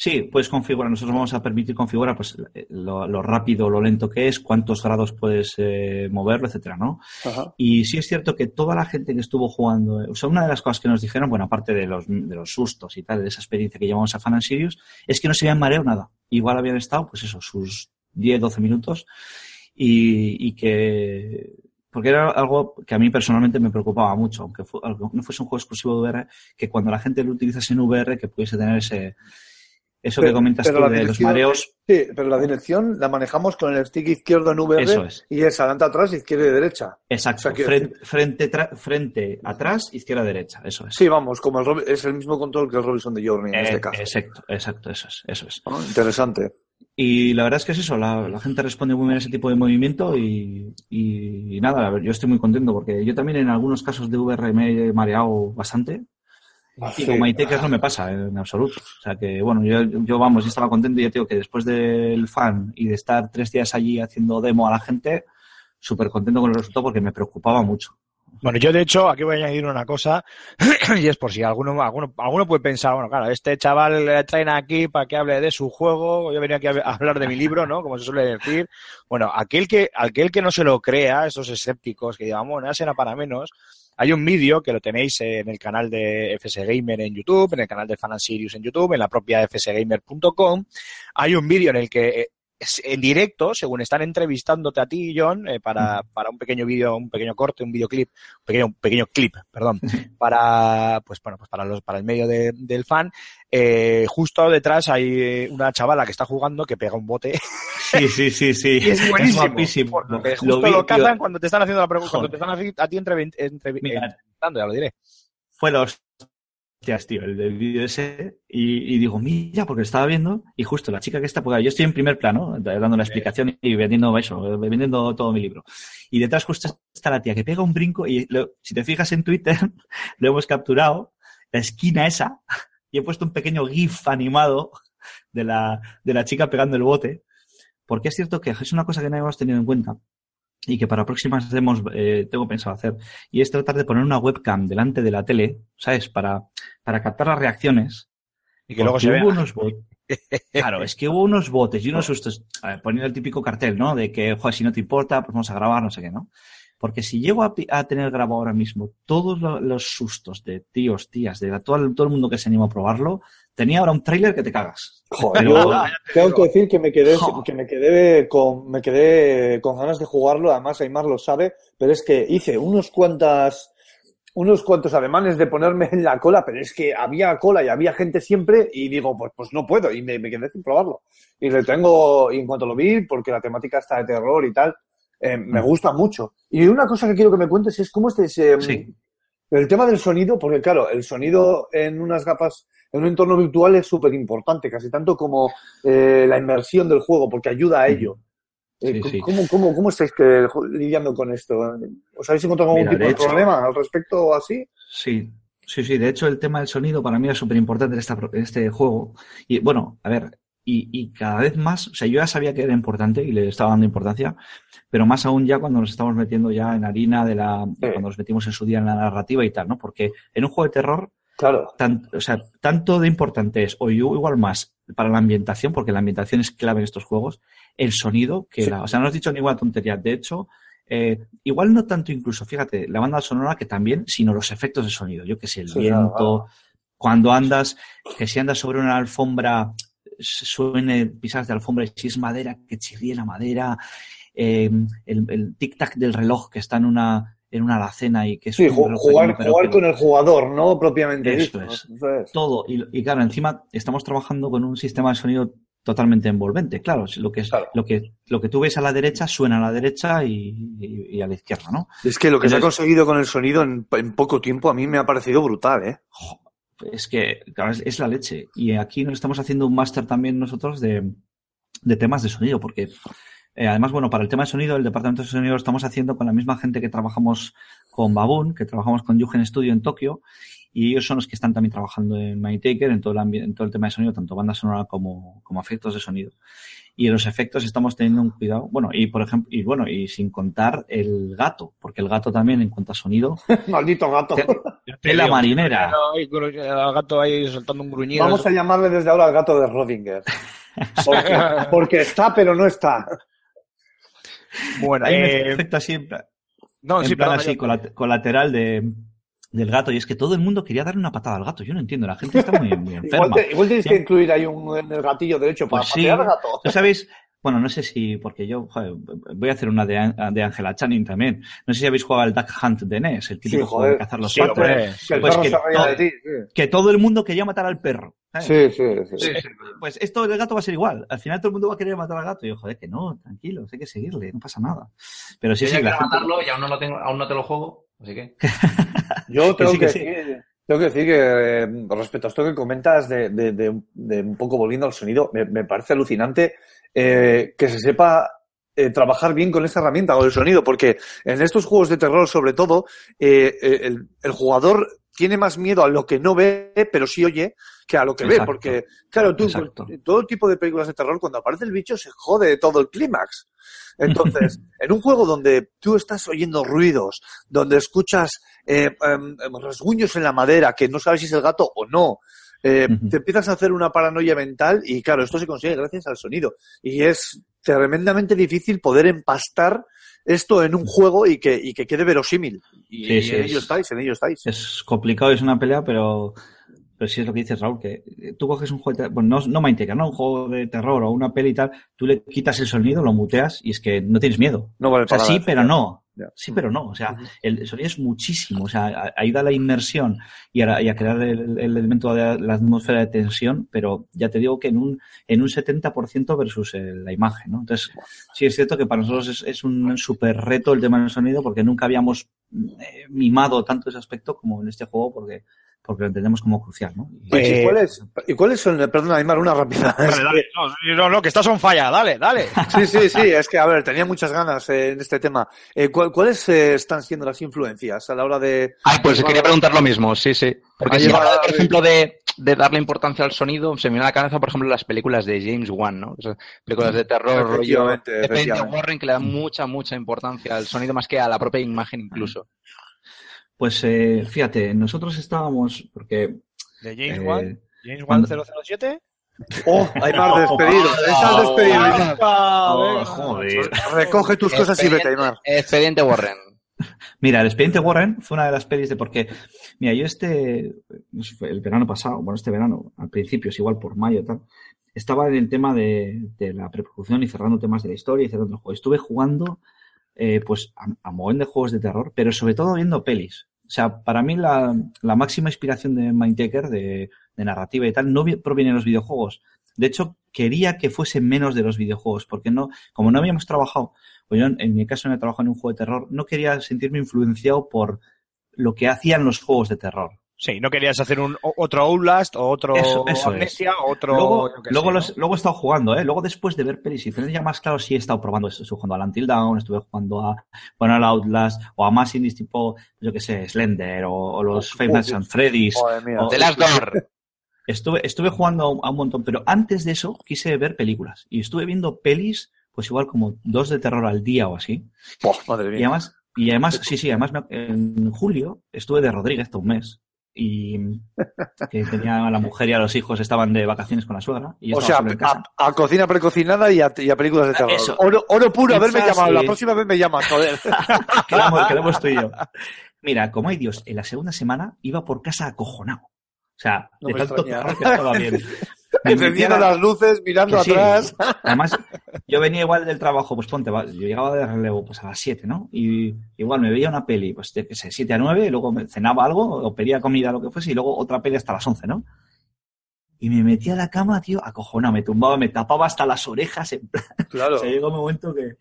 Sí, puedes configurar. Nosotros vamos a permitir configurar pues, lo, lo rápido, lo lento que es, cuántos grados puedes eh, moverlo, etcétera, ¿no? Ajá. Y sí es cierto que toda la gente que estuvo jugando, o sea, una de las cosas que nos dijeron, bueno, aparte de los, de los sustos y tal, de esa experiencia que llevamos a Fan and Sirius, es que no se habían mareado nada. Igual habían estado, pues eso, sus 10, 12 minutos y, y que, porque era algo que a mí personalmente me preocupaba mucho, aunque fu- aunque no fuese un juego exclusivo de VR, que cuando la gente lo utilizase en VR, que pudiese tener ese, eso Pero- que comentas tú de los mareos, Sí, pero la dirección la manejamos con el stick izquierdo en VR Eso es. y es adelante atrás, izquierda y derecha. exacto, o sea, quiero frente, frente, frente, atrás, izquierda, derecha, eso es. Sí, vamos, como el es el mismo control que el Robinson de Journey en Eh, este caso. Exacto, exacto, eso es, eso es. ¿no? Interesante. Y la verdad es que es eso, la, la gente responde muy bien a ese tipo de movimiento y, y- y nada, yo estoy muy contento porque yo también en algunos casos de VR me he mareado bastante Y con My Takers no me pasa en absoluto. O sea que, bueno, yo, yo vamos, yo estaba contento y ya te digo que después del fan y de estar tres días allí haciendo demo a la gente, súper contento con el resultado porque me preocupaba mucho. Bueno, yo de hecho aquí voy a añadir una cosa y es por si alguno, alguno, alguno puede pensar, bueno, claro, este chaval le traen aquí para que hable de su juego, yo venía aquí a hablar de mi libro, ¿no? Como se suele decir. Bueno, aquel que, aquel que no se lo crea, esos escépticos que digan, bueno, no será para menos, hay un vídeo que lo tenéis en el canal de FS Gamer en YouTube, en el canal de Fan Sirius en YouTube, en la propia fsgamer.com. Hay un vídeo en el que eh, en directo, según están entrevistándote a ti, John, eh, para, para un pequeño vídeo, un pequeño corte, un videoclip, un pequeño, un pequeño clip, perdón, para, pues bueno, pues para los, para el medio de- del fan, eh, justo detrás hay una chavala que está jugando que pega un bote Sí, sí, sí, sí. y es buenísimo. guapísimo. porque Lo justo vi, lo tío. cazan cuando te están haciendo la pregunta, cuando te están haciendo a ti Mira. entrevistando, ya lo diré. fue los hostias, tío, el del vídeo ese. Y, y digo, mira, porque lo estaba viendo. Y justo la chica que está, porque yo estoy en primer plano, dando la explicación y vendiendo eso, vendiendo todo mi libro. Y detrás justo está la tía que pega un brinco. Y lo- si te fijas en Twitter, lo hemos capturado, la esquina esa, y he puesto un pequeño GIF animado de la, de la chica pegando el bote. Porque es cierto que es una cosa que no hemos tenido en cuenta y que para próximas demos eh, tengo pensado hacer. Y es tratar de poner una webcam delante de la tele, ¿sabes? Para, para captar las reacciones. Y que luego se vea. unos. Claro, es que hubo unos botes y unos sustos, a ver, poniendo el típico cartel, ¿no? De que, joder, si no te importa, pues vamos a grabar, no sé qué, ¿no? Porque si llego a, a tener grabado ahora mismo todos lo- los sustos de tíos, tías, de la- todo, el- todo el mundo que se anima a probarlo, tenía ahora un tráiler que te cagas. Joder, Pero- yo tengo que decir que me quedé, que me quedé con, me quedé con ganas de jugarlo, además Aymar lo sabe, pero es que hice unos cuantas, unos cuantos alemanes de ponerme en la cola, pero es que había cola y había gente siempre y digo, pues, pues no puedo, y me, me quedé sin probarlo. Y le tengo, y en cuanto lo vi, porque la temática está de terror y tal, eh, me Mm. gusta mucho. Y una cosa que quiero que me cuentes es cómo este, Sí. el tema del sonido, porque claro, el sonido en unas gafas, en un entorno virtual es súper importante, casi tanto como eh, la inmersión del juego, porque ayuda a ello. Eh, Sí, ¿cómo- sí. ¿cómo, estáis que- lidiando con esto? ¿Os habéis encontrado algún Mira, tipo de de, hecho- problema al respecto o así? Sí, sí, sí. De hecho, el tema del sonido para mí es súper importante en, este juego. Y bueno, a ver, y, y cada vez más, o sea, yo ya sabía que era importante y le estaba dando importancia, pero más aún ya cuando nos estamos metiendo ya en harina de la, Sí. cuando nos metimos en su día en la narrativa y tal, ¿no? Porque en un juego de terror, Claro. tan- o sea, tanto de importante es, o igual más, para la ambientación, porque la ambientación es clave en estos juegos, el sonido, que Sí. la, o sea, no has dicho ninguna tontería. De hecho, eh, igual no tanto incluso, fíjate, la banda sonora que también, sino los efectos de sonido. Yo que sé, el Sí, viento, claro, cuando andas, que si andas sobre una alfombra, suene pisas de alfombra y si es madera, que chirríe la madera, eh, el, el tic-tac del reloj que está en una, en una alacena y que es Sí, jugar, jugar que- con el jugador, ¿no? Propiamente Eso dicho, es. Eso es. todo. Y, y claro, encima estamos trabajando con un sistema de sonido totalmente envolvente. Claro, es lo que es, Claro. lo que, lo que tú ves a la derecha suena a la derecha y, y- y a la izquierda, ¿no? Es que lo que se ha conseguido con el sonido en, en poco tiempo a mí me ha parecido brutal, ¿eh? Es que claro, es, es la leche. Y aquí nos estamos haciendo un máster también nosotros de, de temas de sonido, porque eh, además, bueno, para el tema de sonido, el departamento de sonido lo estamos haciendo con la misma gente que trabajamos con Baboon, que trabajamos con Yugen Studio en Tokio, y ellos son los que están también trabajando en MyTaker, en todo el, en todo el tema de sonido, tanto banda sonora como, como efectos de sonido. Y en los efectos estamos teniendo un cuidado, bueno, y por ejemplo, y bueno, y sin contar el gato, porque el gato también en cuanto a sonido, Maldito gato. tela marinera. El gato ahí soltando un gruñido. Vamos a llamarle desde ahora al gato de Rodinger. Porque, porque está, pero no está. Bueno, un eh, así, en plan- no, en sí, plan perdón, así colateral de, del gato. Y es que todo el mundo quería darle una patada al gato. Yo no entiendo, la gente está muy, muy Igual, enferma. te- igual tienes Ya. que incluir ahí un, en el gatillo derecho para Pues sí. patear al gato. ¿Tú sabéis? Bueno, no sé si, porque yo joder, voy a hacer una de, de Angela Channing también. No sé si habéis jugado al Duck Hunt de NES, el típico Sí, juego de cazar los Sí, patos. Pues que ti. Que todo el mundo quería matar al perro. Sí, sí, sí. sí. Pues esto del gato va a ser igual. Al final todo el mundo va a querer matar al gato. Y yo, joder, que no, tranquilo, hay que seguirle, no pasa nada. Pero sí, Yo sí, ya gente- matarlo y aún no, lo tengo, aún no te lo juego, así que... Yo tengo sí, que, que sí. decir, tengo que decir que eh, respecto a esto que comentas de, de- de- de un poco volviendo al sonido, me, me parece alucinante eh, que se sepa eh, trabajar bien con esta herramienta, con el sonido, porque en estos juegos de terror, sobre todo, eh, eh, el, el jugador tiene más miedo a lo que no ve, pero sí oye, que a lo que ve, porque, claro, tú, en todo tipo de películas de terror, cuando aparece el bicho, se jode todo el clímax. Entonces, en un juego donde tú estás oyendo ruidos, donde escuchas eh, em, em, rasguños en la madera, que no sabes si es el gato o no, eh, te empiezas a hacer una paranoia mental y claro, esto se consigue gracias al sonido. Y es tremendamente difícil poder empastar esto en un juego y que, y que quede verosímil. Y, Sí, sí, en es- ello estáis, en ello estáis. Es complicado, es una pelea, pero, pero sí es lo que dices, Raúl, que eh, tú coges un juego de terror, bueno, no, no Mindtaker, ¿no? Un juego de terror o una peli y tal, tú le quitas el sonido, lo muteas y es que no tienes miedo. No vale O sea, para sí, pero no. Sí, pero no. O sea, el sonido es muchísimo. O sea, a- ayuda a la inmersión y a, y a crear el, el elemento de la atmósfera de tensión, pero ya te digo que en un, en un 70% versus eh, la imagen, ¿no? Entonces, sí es cierto que para nosotros es, es un súper reto el tema del sonido porque nunca habíamos eh, mimado tanto ese aspecto como en este juego porque, porque lo entendemos como crucial, ¿no? Y- Pues, Eh, ¿y, cuáles, ¿Y cuáles son? Perdona, Aymar, una rápida. Dale, dale. No, no, no, que estás on falla, dale, dale. Sí, sí, sí, es que, a ver, tenía muchas ganas eh, en este tema. Eh, ¿cuál- ¿Cuáles eh, están siendo las influencias a la hora de... Ay, pues quería preguntar lo mismo, sí, sí. Porque si habla, por ejemplo, de, de darle importancia al sonido, se me viene a la cabeza, por ejemplo, las películas de James Wan, ¿no? Esas películas de terror, rollo Efectivamente, de. Warren, que le dan mucha, mucha importancia al sonido más que a la propia imagen incluso. Pues eh, fíjate, nosotros estábamos, porque De James eh, Wan, James Wan cuando- 007. Oh, Aymar, despedido. Estás despedido, Aymar. Oh, joder. Recoge tus cosas y vete, Aymar. Expediente Warren. Mira, el expediente Warren fue una de las pelis de porque, mira, yo este, no sé, fue el verano pasado, bueno, este verano, al principio, es igual por mayo y tal, estaba en el tema de, de la preproducción y cerrando temas de la historia y cerrando el juego. Estuve jugando, eh, pues, a, a de juegos de terror, pero sobre todo viendo pelis. O sea, para mí la, la máxima inspiración de Mindtaker, de, de narrativa y tal, no vi- proviene de los videojuegos. De hecho, quería que fuese menos de los videojuegos, porque no, como no habíamos trabajado pues yo en, en mi caso no he trabajado en un juego de terror, no quería sentirme influenciado por lo que hacían los juegos de terror. Sí, no querías hacer un otro Outlast o otro Eso- eso Amnesia o otro. luego, luego, sé, los- ¿no? luego he estado jugando, ¿eh? Luego después de ver pelis y tener ya más claro, sí he estado probando. Estuve jugando al Until Dawn, estuve jugando a, bueno, al Outlast o a más indies tipo, yo qué sé, Slender o, o los Five Nights at Freddy's. O- The Last Door. Estuve, estuve jugando a un- a montón, pero antes de eso quise ver películas. Y estuve viendo pelis, pues igual como dos de terror al día o así. Buah, madre Y mía. además, y además, sí, sí, además en julio estuve de Rodríguez todo un mes. Y que tenía a la mujer y a los hijos, estaban de vacaciones con la suegra. Y yo O sea, solo en casa. a, a cocina precocinada y a, y a películas de terror. Eso. Oro, oro puro, haberme llamado. y- La próxima vez me llamas, joder. quedamos, quedamos tú y yo. Mira, como hay Dios, en la segunda semana iba por casa acojonado. O sea, No de tanto terror que estaba bien. Encendiendo la- las luces, mirando sí. atrás. Además, yo venía igual del trabajo, pues ponte, yo llegaba de relevo pues a las 7, ¿no? Y igual me veía una peli, pues sé, 7 a 9, y luego me cenaba algo, o pedía comida, lo que fuese, y luego otra peli hasta las 11, ¿no? Y me metía a la cama, tío, acojonado, me tumbaba, me tapaba hasta las orejas, en plan, Claro. o sea, llegó un momento que,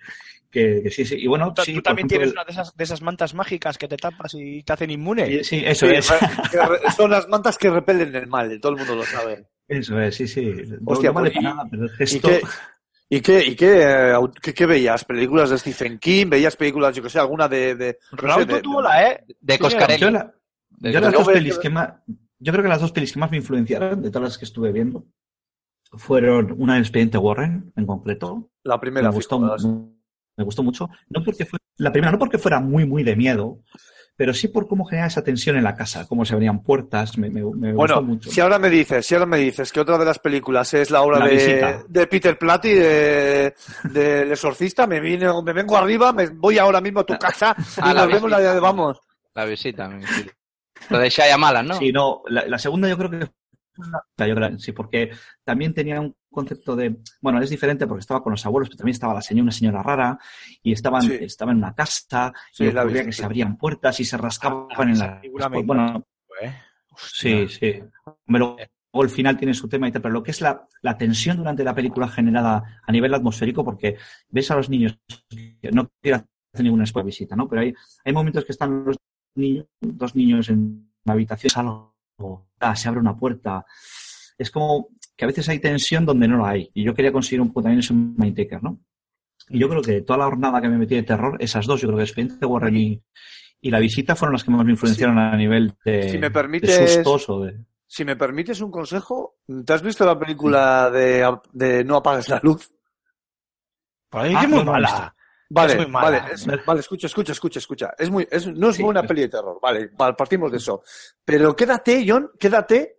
que, que sí, sí. Y bueno, Tú, sí, tú también ejemplo, tienes una de esas, de esas mantas mágicas que te tapas y te hacen inmune. y- Sí, eso Sí, es. son las mantas que repelen el mal, todo el mundo lo sabe. Eso es, sí, sí. Hostia, no vale pues, para y- nada, pero el ¿Y gesto... qué, y qué, y qué, eh, qué, qué veías? ¿Películas de Stephen King? ¿Veías películas, yo que sé, alguna de... de no sé, tú hola, ¿eh? De Coscarelli. Yo, la- De yo las dos pelis que- más, yo creo que las dos pelis que más me influenciaron de todas las que estuve viendo fueron una del expediente Warren en concreto. La primera. me gustó, las- me gustó mucho. No porque fue, la primera, no porque fuera muy, muy de miedo, pero sí por cómo generaba esa tensión en la casa, cómo se abrían puertas, me, me, me gustó Bueno, mucho. si ahora me dices, si ahora me dices que otra de las películas es la obra La de, de Peter Platy, de, del exorcista, me, vine- me vengo arriba, me voy ahora mismo a tu casa y la nos vemos la de vamos. La visita. visita. Lo de Shyamalan, ¿no? Sí, no, la, la segunda yo creo que yo creo- sí, porque también tenía un concepto de, bueno, es diferente porque estaba con los abuelos, pero también estaba la señora, una señora rara, y estaban, Sí. estaba en una casa, Sí, y la ocurría que se abrían puertas y se rascaban Ah, en la... me bueno, ¿eh? sí, sí. Luego el final tiene su tema y tal, pero lo que es la, la tensión durante la película generada a nivel atmosférico, porque ves a los niños, no quiero hacer ninguna visita, ¿no? Pero hay, hay momentos que están los niños, dos niños en una habitación, ah, se abre una puerta. Es como que a veces hay tensión donde no la hay. Y yo quería conseguir un poco también eso en Mindtaker, ¿no? Y yo creo que toda la jornada que me metí de terror, esas dos, yo creo que Expediente Warren y, y La Visita fueron las que más me influenciaron a nivel de, Si me de permites- sustos o de... Si me permites un consejo, ¿te has visto la película de, de No apagues la luz? Por ahí Ah, que muy no, no, mala. Vale, Es muy mala. vale, es- vale, escucha, escucha, escucha, escucha. Es muy, es, no es Sí, es- peli de terror, vale, vale, partimos de eso. Pero quédate, John, quédate.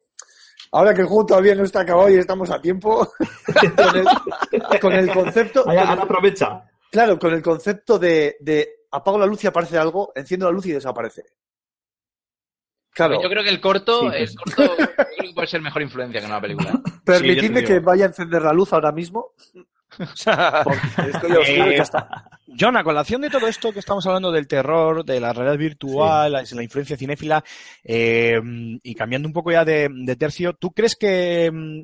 Ahora que el juego todavía no está acabado y estamos a tiempo, con, el, con el concepto, Ahora, con el- aprovecha. claro, con el concepto de, de apago la luz y aparece algo, enciendo la luz y desaparece. Claro, Yo creo que el corto, Sí, el corto yo creo que puede ser mejor influencia que una película. permitidme Sí, que vaya a encender la luz ahora mismo. Porque estoy a oscuro y ya está. John, a colación de todo esto que estamos hablando del terror, de la realidad virtual, la, la influencia cinéfila, eh, y cambiando un poco ya de, de tercio, ¿tú crees que, mm,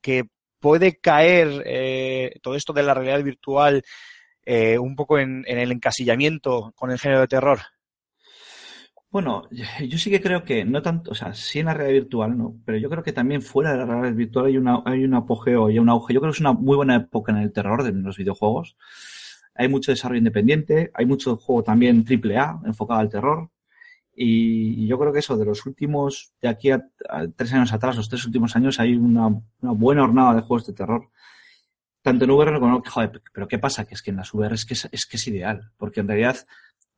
que puede caer eh, todo esto de la realidad virtual eh, un poco en, en el encasillamiento con el género de terror? Bueno, yo sí que creo que no tanto, o sea, sí en la realidad virtual, no, pero yo creo que también fuera de la realidad virtual hay una, un apogeo y un auge. Yo creo que es una muy buena época en el terror de los videojuegos. Hay mucho desarrollo independiente, hay mucho juego también triple A enfocado al terror. Y, yo creo que eso, de los últimos, de aquí a, tres años atrás, los tres últimos años, hay una, una buena hornada de juegos de terror. Tanto en VR como en joder, pero ¿qué pasa? Que es que en las VR es que es, es que es ideal, porque en realidad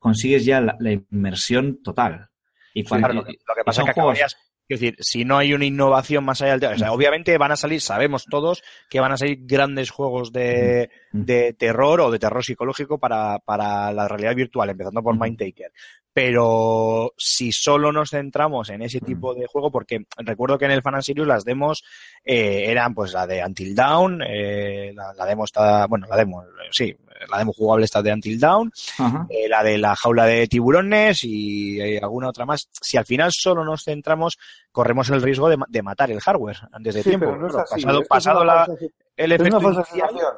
consigues ya la, la inmersión total. Y cuando, Claro, lo que, lo que y pasa es que acabarías, quiero decir, si no hay una innovación más allá del o sea, obviamente van a salir, sabemos todos que van a salir grandes juegos de, de terror o de terror psicológico para, para la realidad virtual, empezando por. Mindtaker. Pero si solo nos centramos en ese tipo de juego, porque recuerdo que en el Fan and Serious las demos eh, eran pues la de Until Dawn, eh, la, la demo está, bueno, la demo, eh, sí, la demo jugable está de Until Ajá. eh, la de la jaula de tiburones y eh, alguna otra más. Si al final solo nos centramos, corremos el riesgo de, ma- de matar el hardware antes de Sí, tiempo. pero no es Claro, así. pasado Esto es pasado una la, falsa- el Es una efecto falsa inicial, sensación.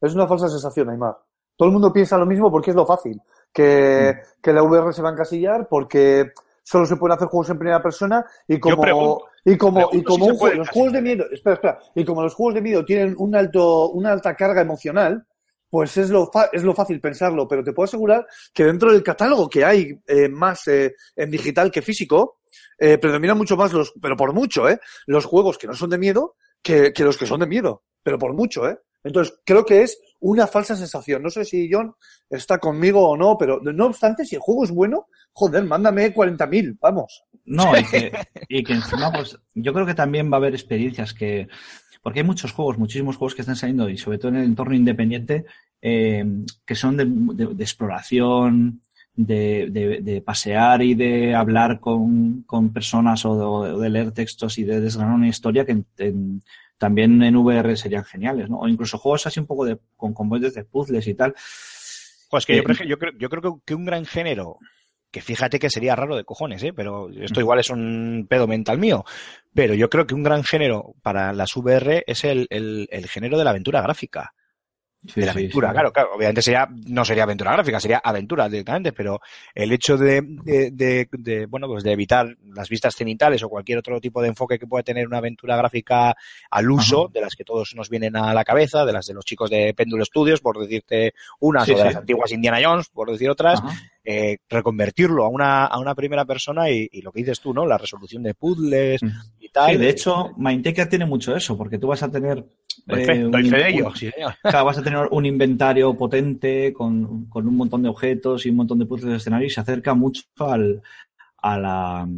Es una falsa sensación, Aymar. Todo el mundo piensa lo mismo porque es lo fácil. Que, Mm. que la VR se va a encasillar porque solo se pueden hacer juegos en primera persona y como, pregunto, y como, y como si se un puede juego- los juegos de miedo, espera, espera, y como los juegos de miedo tienen un alto, una alta carga emocional, pues es lo, fa- es lo fácil pensarlo, pero te puedo asegurar que dentro del catálogo que hay eh, más eh, en digital que físico, eh, predominan mucho más los, pero por mucho, ¿eh? Los juegos que no son de miedo que, que los que son de miedo, pero por mucho, ¿eh? Entonces, creo que es una falsa sensación. No sé si John está conmigo o no, pero no obstante, si el juego es bueno, joder, mándame 40.000, vamos. No, y que, y que encima, pues, yo creo que también va a haber experiencias que, porque hay muchos juegos, muchísimos juegos que están saliendo, y sobre todo en el entorno independiente, eh, que son de, de- de exploración, de, de- de pasear y de hablar con, con personas o de, leer textos y de desgranar una historia que en- en- también en VR serían geniales, ¿no? O incluso juegos así un poco de, con componentes de puzzles y tal. Pues que yo, Eh, yo creo, yo creo que un gran género, que fíjate que sería raro de cojones, ¿eh? pero esto igual es un pedo mental mío, pero yo creo que un gran género para las VR es el, el, el género de la aventura gráfica. Sí, de la aventura, sí. claro, claro. Obviamente sería, no sería aventura gráfica, sería aventura directamente, pero el hecho de, de, de- de, bueno, pues de evitar las vistas cenitales o cualquier otro tipo de enfoque que pueda tener una aventura gráfica al uso, Ajá. de las que todos nos vienen a la cabeza, de las de los chicos de Péndulo Studios, por decirte unas, o de las antiguas Indiana Jones, por decir otras, eh, reconvertirlo a una, a una primera persona y, y lo que dices tú, ¿no? La resolución de puzzles Mm. y tal. De hecho, Mindtaker tiene mucho eso, porque tú vas a tener. Doy eh, fe, doy un- fe de ello, un- sí. Claro, vas a tener un inventario potente con, con un montón de objetos y un montón de puzzles de escenario y se acerca mucho al, a la.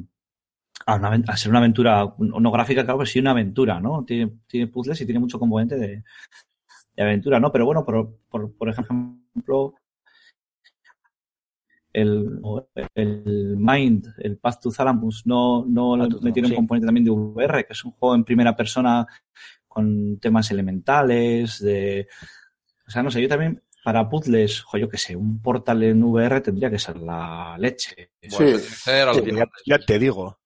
A, una a ser una aventura, no gráfica, claro, pero sí una aventura, ¿no? Tiene, tiene puzzles y tiene mucho componente de, de aventura, ¿no? Pero bueno, por, por, por ejemplo, el, el Mind, el Path to Thalamus, no, no Path to me tiene Thalamus, un sí. componente también de VR, que es un juego en primera persona con temas elementales, de... O sea, no sé, yo también para puzzles, jo, yo qué sé, un portal en VR tendría que ser la leche. Bueno, ser Ya, te digo.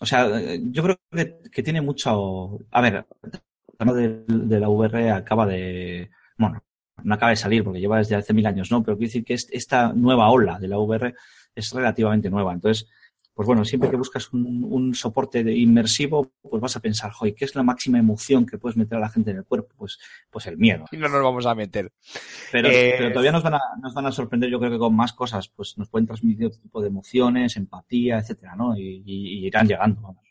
O sea, yo creo que, que tiene mucho... A ver, el tema de, de la VR acaba de... Bueno, no acaba de salir porque lleva desde hace mil años, ¿no? Pero quiero decir que es- esta nueva ola de la VR es relativamente nueva. Entonces, pues bueno, siempre que buscas un, un soporte de inmersivo, pues vas a pensar, joder, ¿qué es la máxima emoción que puedes meter a la gente en el cuerpo? Pues, pues el miedo. Y no nos vamos a meter. Pero, Eh, pero todavía nos van, a, nos van a sorprender, yo creo que con más cosas, pues nos pueden transmitir otro tipo de emociones, empatía, etcétera, ¿no? Y, y- y irán llegando, vamos.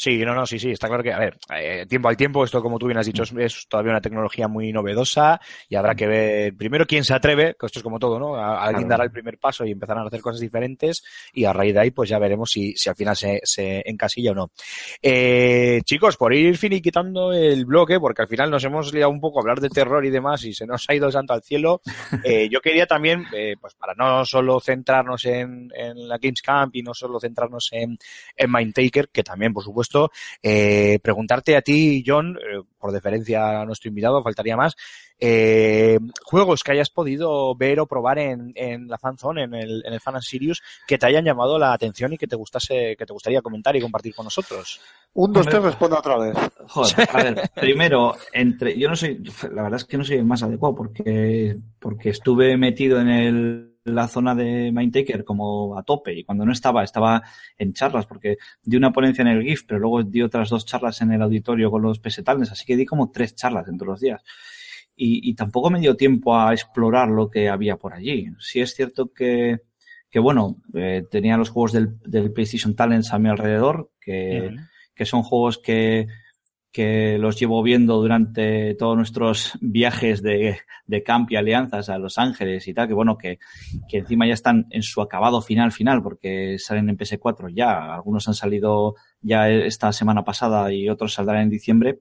Sí, no, no, sí, sí, está claro que, a ver, eh, tiempo al tiempo, esto como tú bien has dicho, es, es todavía una tecnología muy novedosa y habrá que ver primero quién se atreve, que esto es como todo, ¿no? A- Alguien dará el primer paso y empezarán a hacer cosas diferentes y a raíz de ahí pues ya veremos si, si al final se, se encasilla o no. Eh, chicos, por ir finiquitando el bloque, porque al final nos hemos liado un poco a hablar de terror y demás y se nos ha ido el santo al cielo, eh, yo quería también, eh, pues para no solo centrarnos en, en la Games Camp y no solo centrarnos en, en Mindtaker, que también, por supuesto, eh, preguntarte a ti, John, eh, por deferencia a nuestro invitado, faltaría más, eh, juegos que hayas podido ver o probar en, en la fanzone, en el, en el Fan and Sirius, que te hayan llamado la atención y que te gustase, que te gustaría comentar y compartir con nosotros. Un, dos, tres, responda otra vez. Joder, a ver, primero, entre, yo no soy, la verdad es que no soy el más adecuado porque, porque estuve metido en el, la zona de Mindtaker como a tope y cuando no estaba, estaba en charlas porque di una ponencia en el GIF, pero luego di otras dos charlas en el auditorio con los pesetales, así que di como tres charlas entre los días. Y, y tampoco me dio tiempo a explorar lo que había por allí. Sí es cierto que, que bueno, eh, tenía los juegos del, del PlayStation Talents a mi alrededor, que, que son juegos que, que los llevo viendo durante todos nuestros viajes de, de camp y alianzas a Los Ángeles y tal, que bueno, que, que encima ya están en su acabado final final, porque salen en PS4 ya, algunos han salido ya esta semana pasada y otros saldrán en diciembre.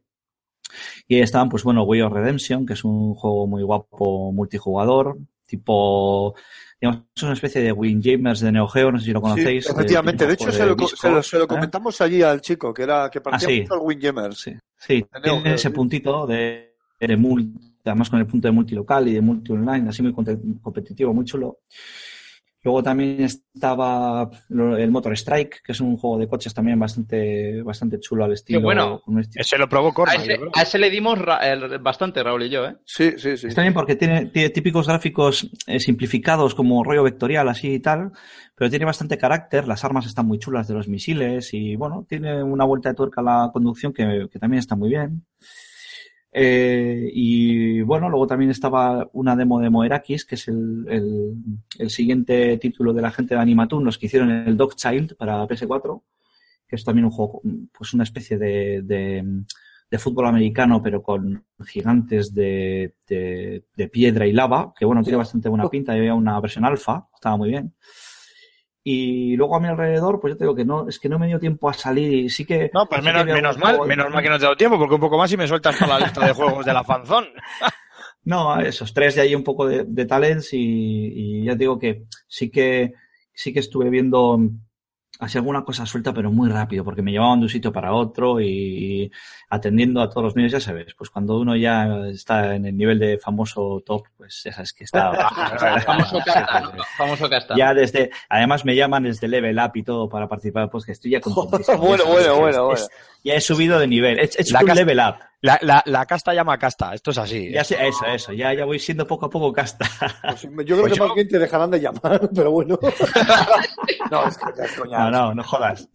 Y ahí estaban, pues bueno, Way of Redemption, que es un juego muy guapo multijugador, tipo, digamos, es una especie de Windjamers de Neo Geo, no sé si lo conocéis. Sí, efectivamente. De hecho, se lo, se lo- se lo ¿eh? comentamos allí al chico, que era que parecía Ah, sí. mucho al Windjammers. Sí, sí tiene ese puntito de, de multi, además con el punto de multilocal y de multi online, así muy competitivo, muy chulo. Luego también estaba el Motor Strike, que es un juego de coches también bastante, bastante chulo al estilo. bueno. con un estilo- Ese lo probó A Corma, ese, a ese le dimos ra- el- bastante, Raúl y yo, ¿eh? Sí, sí, sí. Está bien porque tiene, tiene típicos gráficos eh, simplificados como rollo vectorial así y tal, pero tiene bastante carácter, las armas están muy chulas de los misiles y bueno, tiene una vuelta de tuerca a la conducción que, que también está muy bien. Eh, y bueno, luego también estaba una demo de Moerakis, que es el, el, el siguiente título de la gente de Animatoon, los que hicieron el Dog Child para PS4, que es también un juego, pues una especie de, de, de fútbol americano, pero con gigantes de, de, de piedra y lava, que bueno, tiene bastante buena pinta, y había una versión alfa, estaba muy bien. Y luego a mi alrededor, pues yo te digo que no, es que no me dio tiempo a salir y sí que... No, pues sí menos, menos mal, juego- menos mal que no te he dado tiempo, porque un poco más y me sueltas para la lista de juegos de la fanzón. No, esos tres de ahí un poco de, de talents y, y ya te digo que sí que sí que estuve viendo así alguna cosa suelta, pero muy rápido, porque me llevaban de un sitio para otro y atendiendo a todos los medios, ya sabes, pues cuando uno ya está en el nivel de famoso top, pues ya sabes que está Famoso casta. Famoso casta. ya desde, además me llaman desde Level Up y todo para participar del podcast, estoy ya contentísimo. Bueno, bueno, que bueno, es- ya he subido de nivel, he, he hecho La un casa- Level Up. La, la, la casta llama casta, esto es así. Ya sé, eso, eso, ya, ya voy siendo poco a poco casta. Pues yo creo Pues que yo- más bien te dejarán de llamar, pero bueno. no, es que ya es coña. No, no, no jodas.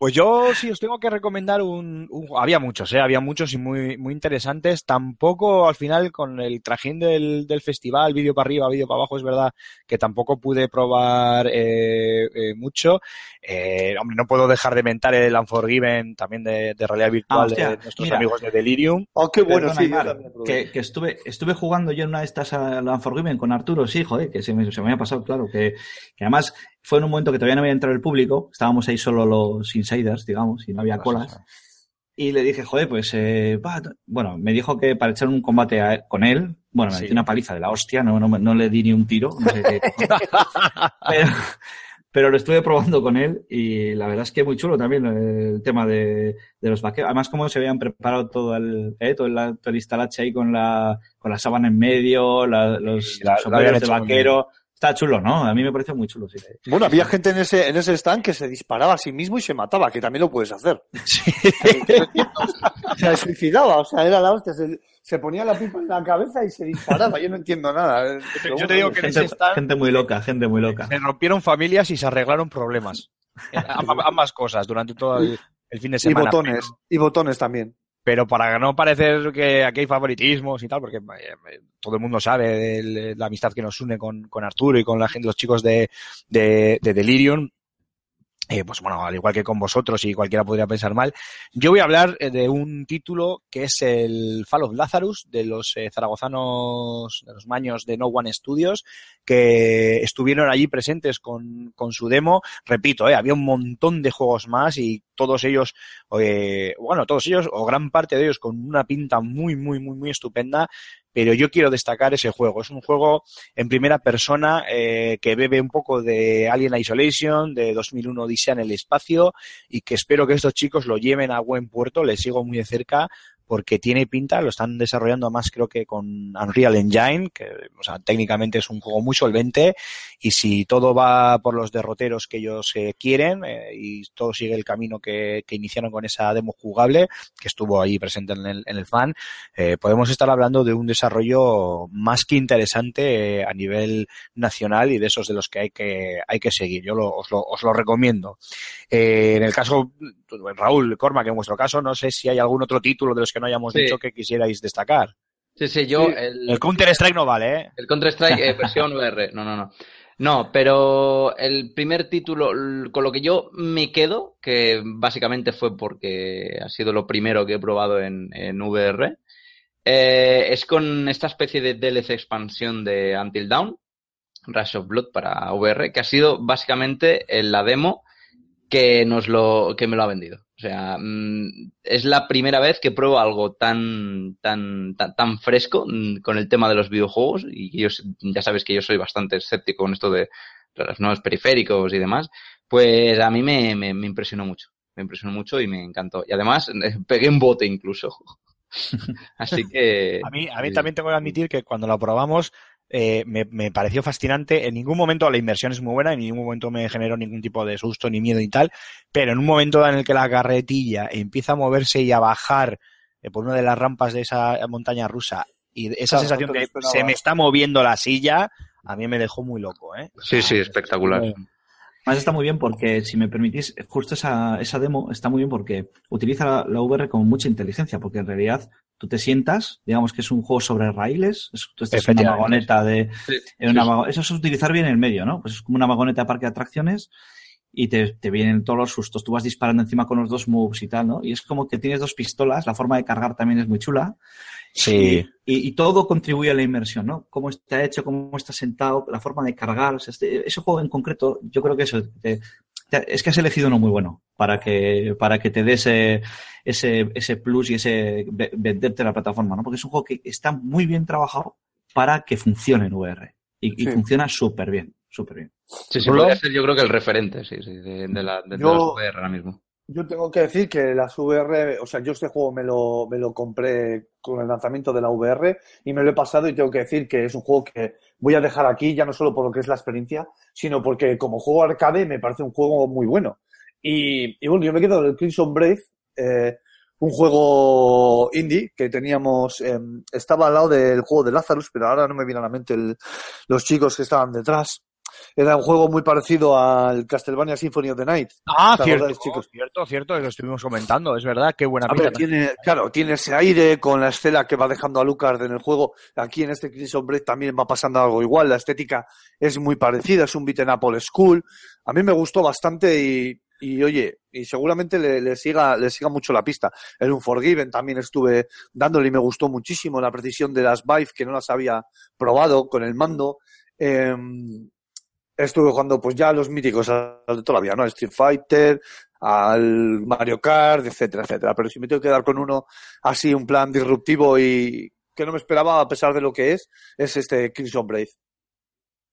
Pues yo sí os tengo que recomendar un, un- había muchos, eh, había muchos y muy, muy interesantes. Tampoco al final con el trajín del, del festival, vídeo para arriba, vídeo para abajo, es verdad que tampoco pude probar eh, eh, mucho. Eh, hombre, no puedo dejar de mentar el Unforgiven también de, de realidad virtual Ah, hostia, de nuestros mira. amigos de Delirium. Oh, qué bueno, Perdona, sí. que, que estuve, estuve jugando yo en una de estas a la Unforgiven con Arturo, sí, joder, que se me, se me había pasado, claro, que, que además fue en un momento que todavía no había entrado el público, estábamos ahí solo los insiders, digamos, y no había colas. Y le dije, joder, pues, eh, bueno, me dijo que para echar un combate a- con él, bueno, me Sí. metí una paliza de la hostia, no, no, no le di ni un tiro, no sé qué. pero, pero lo estuve probando con él y la verdad es que muy chulo también eh, el tema de, de los vaqueros. Además, cómo se habían preparado todo el, eh, todo el, todo el instalache ahí con la, con la sábana en medio, la- los Sí, la- habían de vaquero. Está chulo, ¿no? A mí me pareció muy chulo, sí. Bueno, había gente en ese, en ese stand que se disparaba a sí mismo y se mataba, que también lo puedes hacer. Se suicidaba, o sea, era la hostia. Se, se ponía la pipa en la cabeza y se disparaba. Yo no entiendo nada. Pero Yo te digo que en Gente, ese stand gente muy loca, gente muy loca. se rompieron familias y se arreglaron problemas. Amb- ambas cosas durante todo el, el fin de Y semana. botones, y botones también. Pero para no parecer que aquí hay favoritismos y tal, porque eh, todo el mundo sabe de, de la amistad que nos une con, Arturo y con la gente, los chicos de, de Delirium, eh, pues bueno, al igual que con vosotros y cualquiera podría pensar mal, yo voy a hablar eh, de un título que es el Fall of Lazarus de los eh, zaragozanos, de los maños de No One Studios, que estuvieron allí presentes con, con su demo. Repito, eh, había un montón de juegos más y todos ellos, eh, bueno, todos ellos o gran parte de ellos con una pinta muy, muy, muy, muy estupenda. Pero yo quiero destacar ese juego. Es un juego en primera persona eh, que bebe un poco de Alien Isolation, de 2001 Odisea en el espacio y que espero que estos chicos lo lleven a buen puerto. Les sigo muy de cerca porque tiene pinta, lo están desarrollando más creo que con Unreal Engine, que o sea, técnicamente es un juego muy solvente y si todo va por los derroteros que ellos eh, quieren eh, y todo sigue el camino que, que iniciaron con esa demo jugable que estuvo ahí presente en el, en el fan, eh, podemos estar hablando de un desarrollo más que interesante a nivel nacional y de esos de los que hay que, hay que seguir. Yo lo- os, lo, os lo recomiendo. En el caso, Raúl, Cormac, en vuestro caso, no sé si hay algún otro título de los que no hayamos Sí. dicho que quisierais destacar. Sí, sí, yo. Sí. El, El Counter Strike no vale, ¿eh? el Counter-Strike eh, versión VR. No, no, no. No, pero el primer título con lo que yo me quedo, que básicamente fue porque ha sido lo primero que he probado en, en VR, eh, es con esta especie de DLC expansión de Until Dawn, Rush of Blood para VR, que ha sido básicamente en la demo que nos lo que me lo ha vendido. O sea, mm, es la primera vez que pruebo algo tan tan tan, tan fresco mm, con el tema de los videojuegos y yo ya sabes que yo soy bastante escéptico con esto de los nuevos periféricos y demás. Pues a mí me, me, me impresionó mucho, me impresionó mucho y me encantó. Y además eh, pegué un bote incluso. Así que A mí, a mí también tengo que admitir que cuando lo probamos eh, me, me pareció fascinante. En ningún momento la inversión es muy buena, en ningún momento me generó ningún tipo de susto ni miedo y tal, pero en un momento en el que la carretilla empieza a moverse y a bajar eh, por una de las rampas de esa montaña rusa y esa Claro, sensación esperaba. se me está moviendo la silla, a mí me dejó muy loco, ¿eh? Sí, sí, espectacular. Además está muy bien porque, si me permitís, justo esa, esa demo está muy bien porque utiliza la, la VR con mucha inteligencia, porque en realidad tú te sientas, digamos que es un juego sobre raíles, es- tú estás en una vagoneta de... Sí, en una sí, Eso es utilizar bien el medio, ¿no? Pues es como una vagoneta de parque de atracciones y te, te vienen todos los sustos, tú vas disparando encima con los dos moves y tal, ¿no? Y es como que tienes dos pistolas, la forma de cargar también es muy chula. Sí. Y, y todo contribuye a la inmersión, ¿no? Cómo está hecho, cómo está sentado, la forma de cargar. o sea, este- ese juego en concreto, yo creo que eso, te- te- es que has elegido uno muy bueno para que, para que te dé ese, ese, ese plus y ese ve- venderte la plataforma, ¿no? Porque es un juego que está muy bien trabajado para que funcione en VR. Y, y funciona súper bien, súper bien. Sí, sí, podría ser yo creo que el referente, sí, sí, de, de la, de, de Yo- las VR ahora mismo. Yo tengo que decir que las VR, o sea, yo este juego me lo, me lo compré con el lanzamiento de la VR y me lo he pasado y tengo que decir que es un juego que voy a dejar aquí, ya no solo por lo que es la experiencia, sino porque como juego arcade me parece un juego muy bueno. Y, y bueno, yo me quedo del Crimson Brave, eh, un juego indie que teníamos, eh, estaba al lado del juego de Lazarus, pero ahora no me viene a la mente el- los chicos que estaban detrás. Era un juego muy parecido al Castlevania Symphony of the Night. Ah, ¿Te cierto, chicos? cierto, cierto, lo estuvimos comentando, es verdad, qué buena pinta. tiene, claro, tiene ese aire con la estela que va dejando a Lucas en el juego. Aquí en este Crimson Break también va pasando algo igual. La estética es muy parecida, es un beat en Apple School. A mí me gustó bastante y, y oye, y seguramente le, le siga, le siga mucho la pista. En un Forgiven también estuve dándole y me gustó muchísimo la precisión de las Vive que no las había probado con el mando. Em, estuve jugando pues ya a los míticos al de toda la vida, ¿no? Street Fighter, al Mario Kart, etcétera, etcétera. Pero si me tengo que dar con uno así, un plan disruptivo y que no me esperaba a pesar de lo que es, es este Crimson Brave.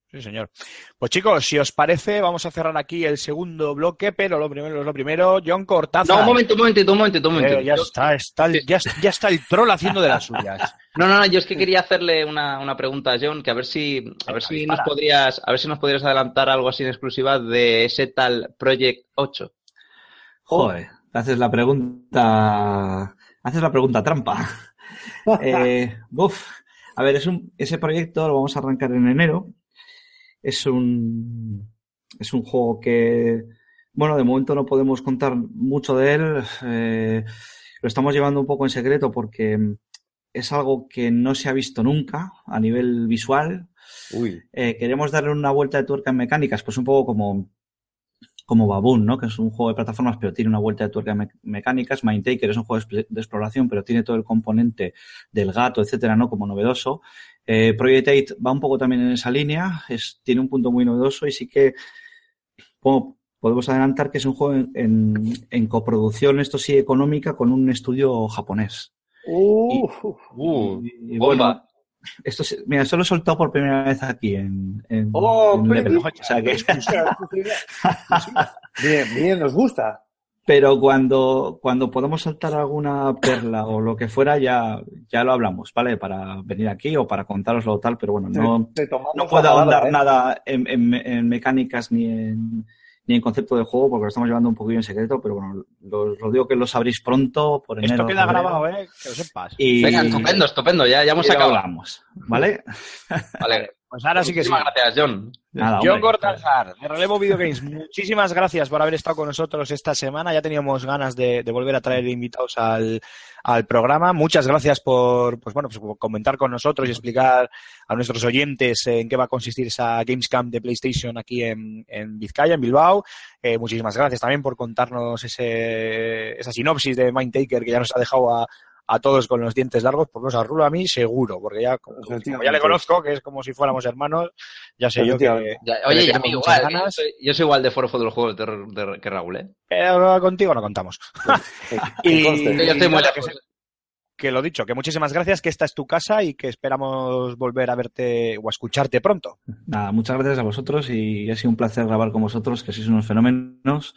Sí, señor. Pues chicos, si os parece, vamos a cerrar aquí el segundo bloque, pero lo primero es lo primero. John Cortázar. No, un momento, un momentito, un momentito, un momentito. Eh, ya Yo- está, está el- ya, ya está el troll haciendo de las suyas. No, no, no, yo es que quería hacerle una, una pregunta a John, que a ver si, a ver si nos podrías, a ver si nos podrías adelantar algo así en exclusiva de ese tal Project 8. Joder, haces la pregunta. Haces la pregunta trampa. Eh, buf. A ver, es un, ese proyecto lo vamos a arrancar en enero. Es un, es un juego que, bueno, de momento no podemos contar mucho de él. Eh, lo estamos llevando un poco en secreto porque es algo que no se ha visto nunca a nivel visual. Uy. Eh, queremos darle una vuelta de tuerca en mecánicas, pues un poco como, como Baboon, ¿no? Que es un juego de plataformas, pero tiene una vuelta de tuerca me- mecánicas. Mindtaker es un juego de expl- de exploración, pero tiene todo el componente del gato, etcétera, ¿no? Como novedoso. Eh, Project 8 va un poco también en esa línea, es, tiene un punto muy novedoso y sí que po- podemos adelantar que es un juego en, en- en coproducción, esto sí, económica, con un estudio japonés. Uh, Uh, Y, y bueno, esto se- mira, esto lo he soltado por primera vez aquí en, en, Oh, en pero- O sea que- bien, bien, nos gusta. pero cuando, cuando podamos saltar alguna perla o lo que fuera, ya, ya lo hablamos, ¿vale? Para venir aquí o para contaroslo o tal, pero bueno, no, no puedo ahondar ¿eh? nada en, en- en mecánicas ni en, ni en concepto de juego porque lo estamos llevando un poquillo en secreto, pero bueno, lo, lo digo que lo sabréis pronto por enero. Esto queda febrero, grabado, ¿eh? Que lo sepas. Y, Venga, estupendo, estupendo, ya, ya hemos y lo acabado. hablamos, ¿vale? Vale. Pues ahora sí que sí. Muchísimas gracias, John. Nada, John. Cortázar, de Relevo Video Games, muchísimas gracias por haber estado con nosotros esta semana. Ya teníamos ganas de, de volver a traer invitados al, al programa. Muchas gracias por, pues bueno, pues por comentar con nosotros y explicar a nuestros oyentes en qué va a consistir esa Gamescom de PlayStation aquí en, en Vizcaya, en Bilbao. Eh, muchísimas gracias también por contarnos ese, esa sinopsis de Mindtaker que ya nos ha dejado a, a todos con los dientes largos, por no a Rulo a mí seguro, porque ya como, como ya le conozco, que es como si fuéramos hermanos, ya sé yo que. Ya, oye, le y a tenemos mí muchas igual, yo ganas. soy, yo soy igual de forofo de los juegos de terror de- que Raúl, ¿eh? Pero contigo no contamos. Que y. Yo estoy muy lejos. que lo dicho, que muchísimas gracias, que esta es tu casa y que esperamos volver a verte o a escucharte pronto. Nada, muchas gracias a vosotros y ha sido un placer grabar con vosotros, que sois unos fenómenos.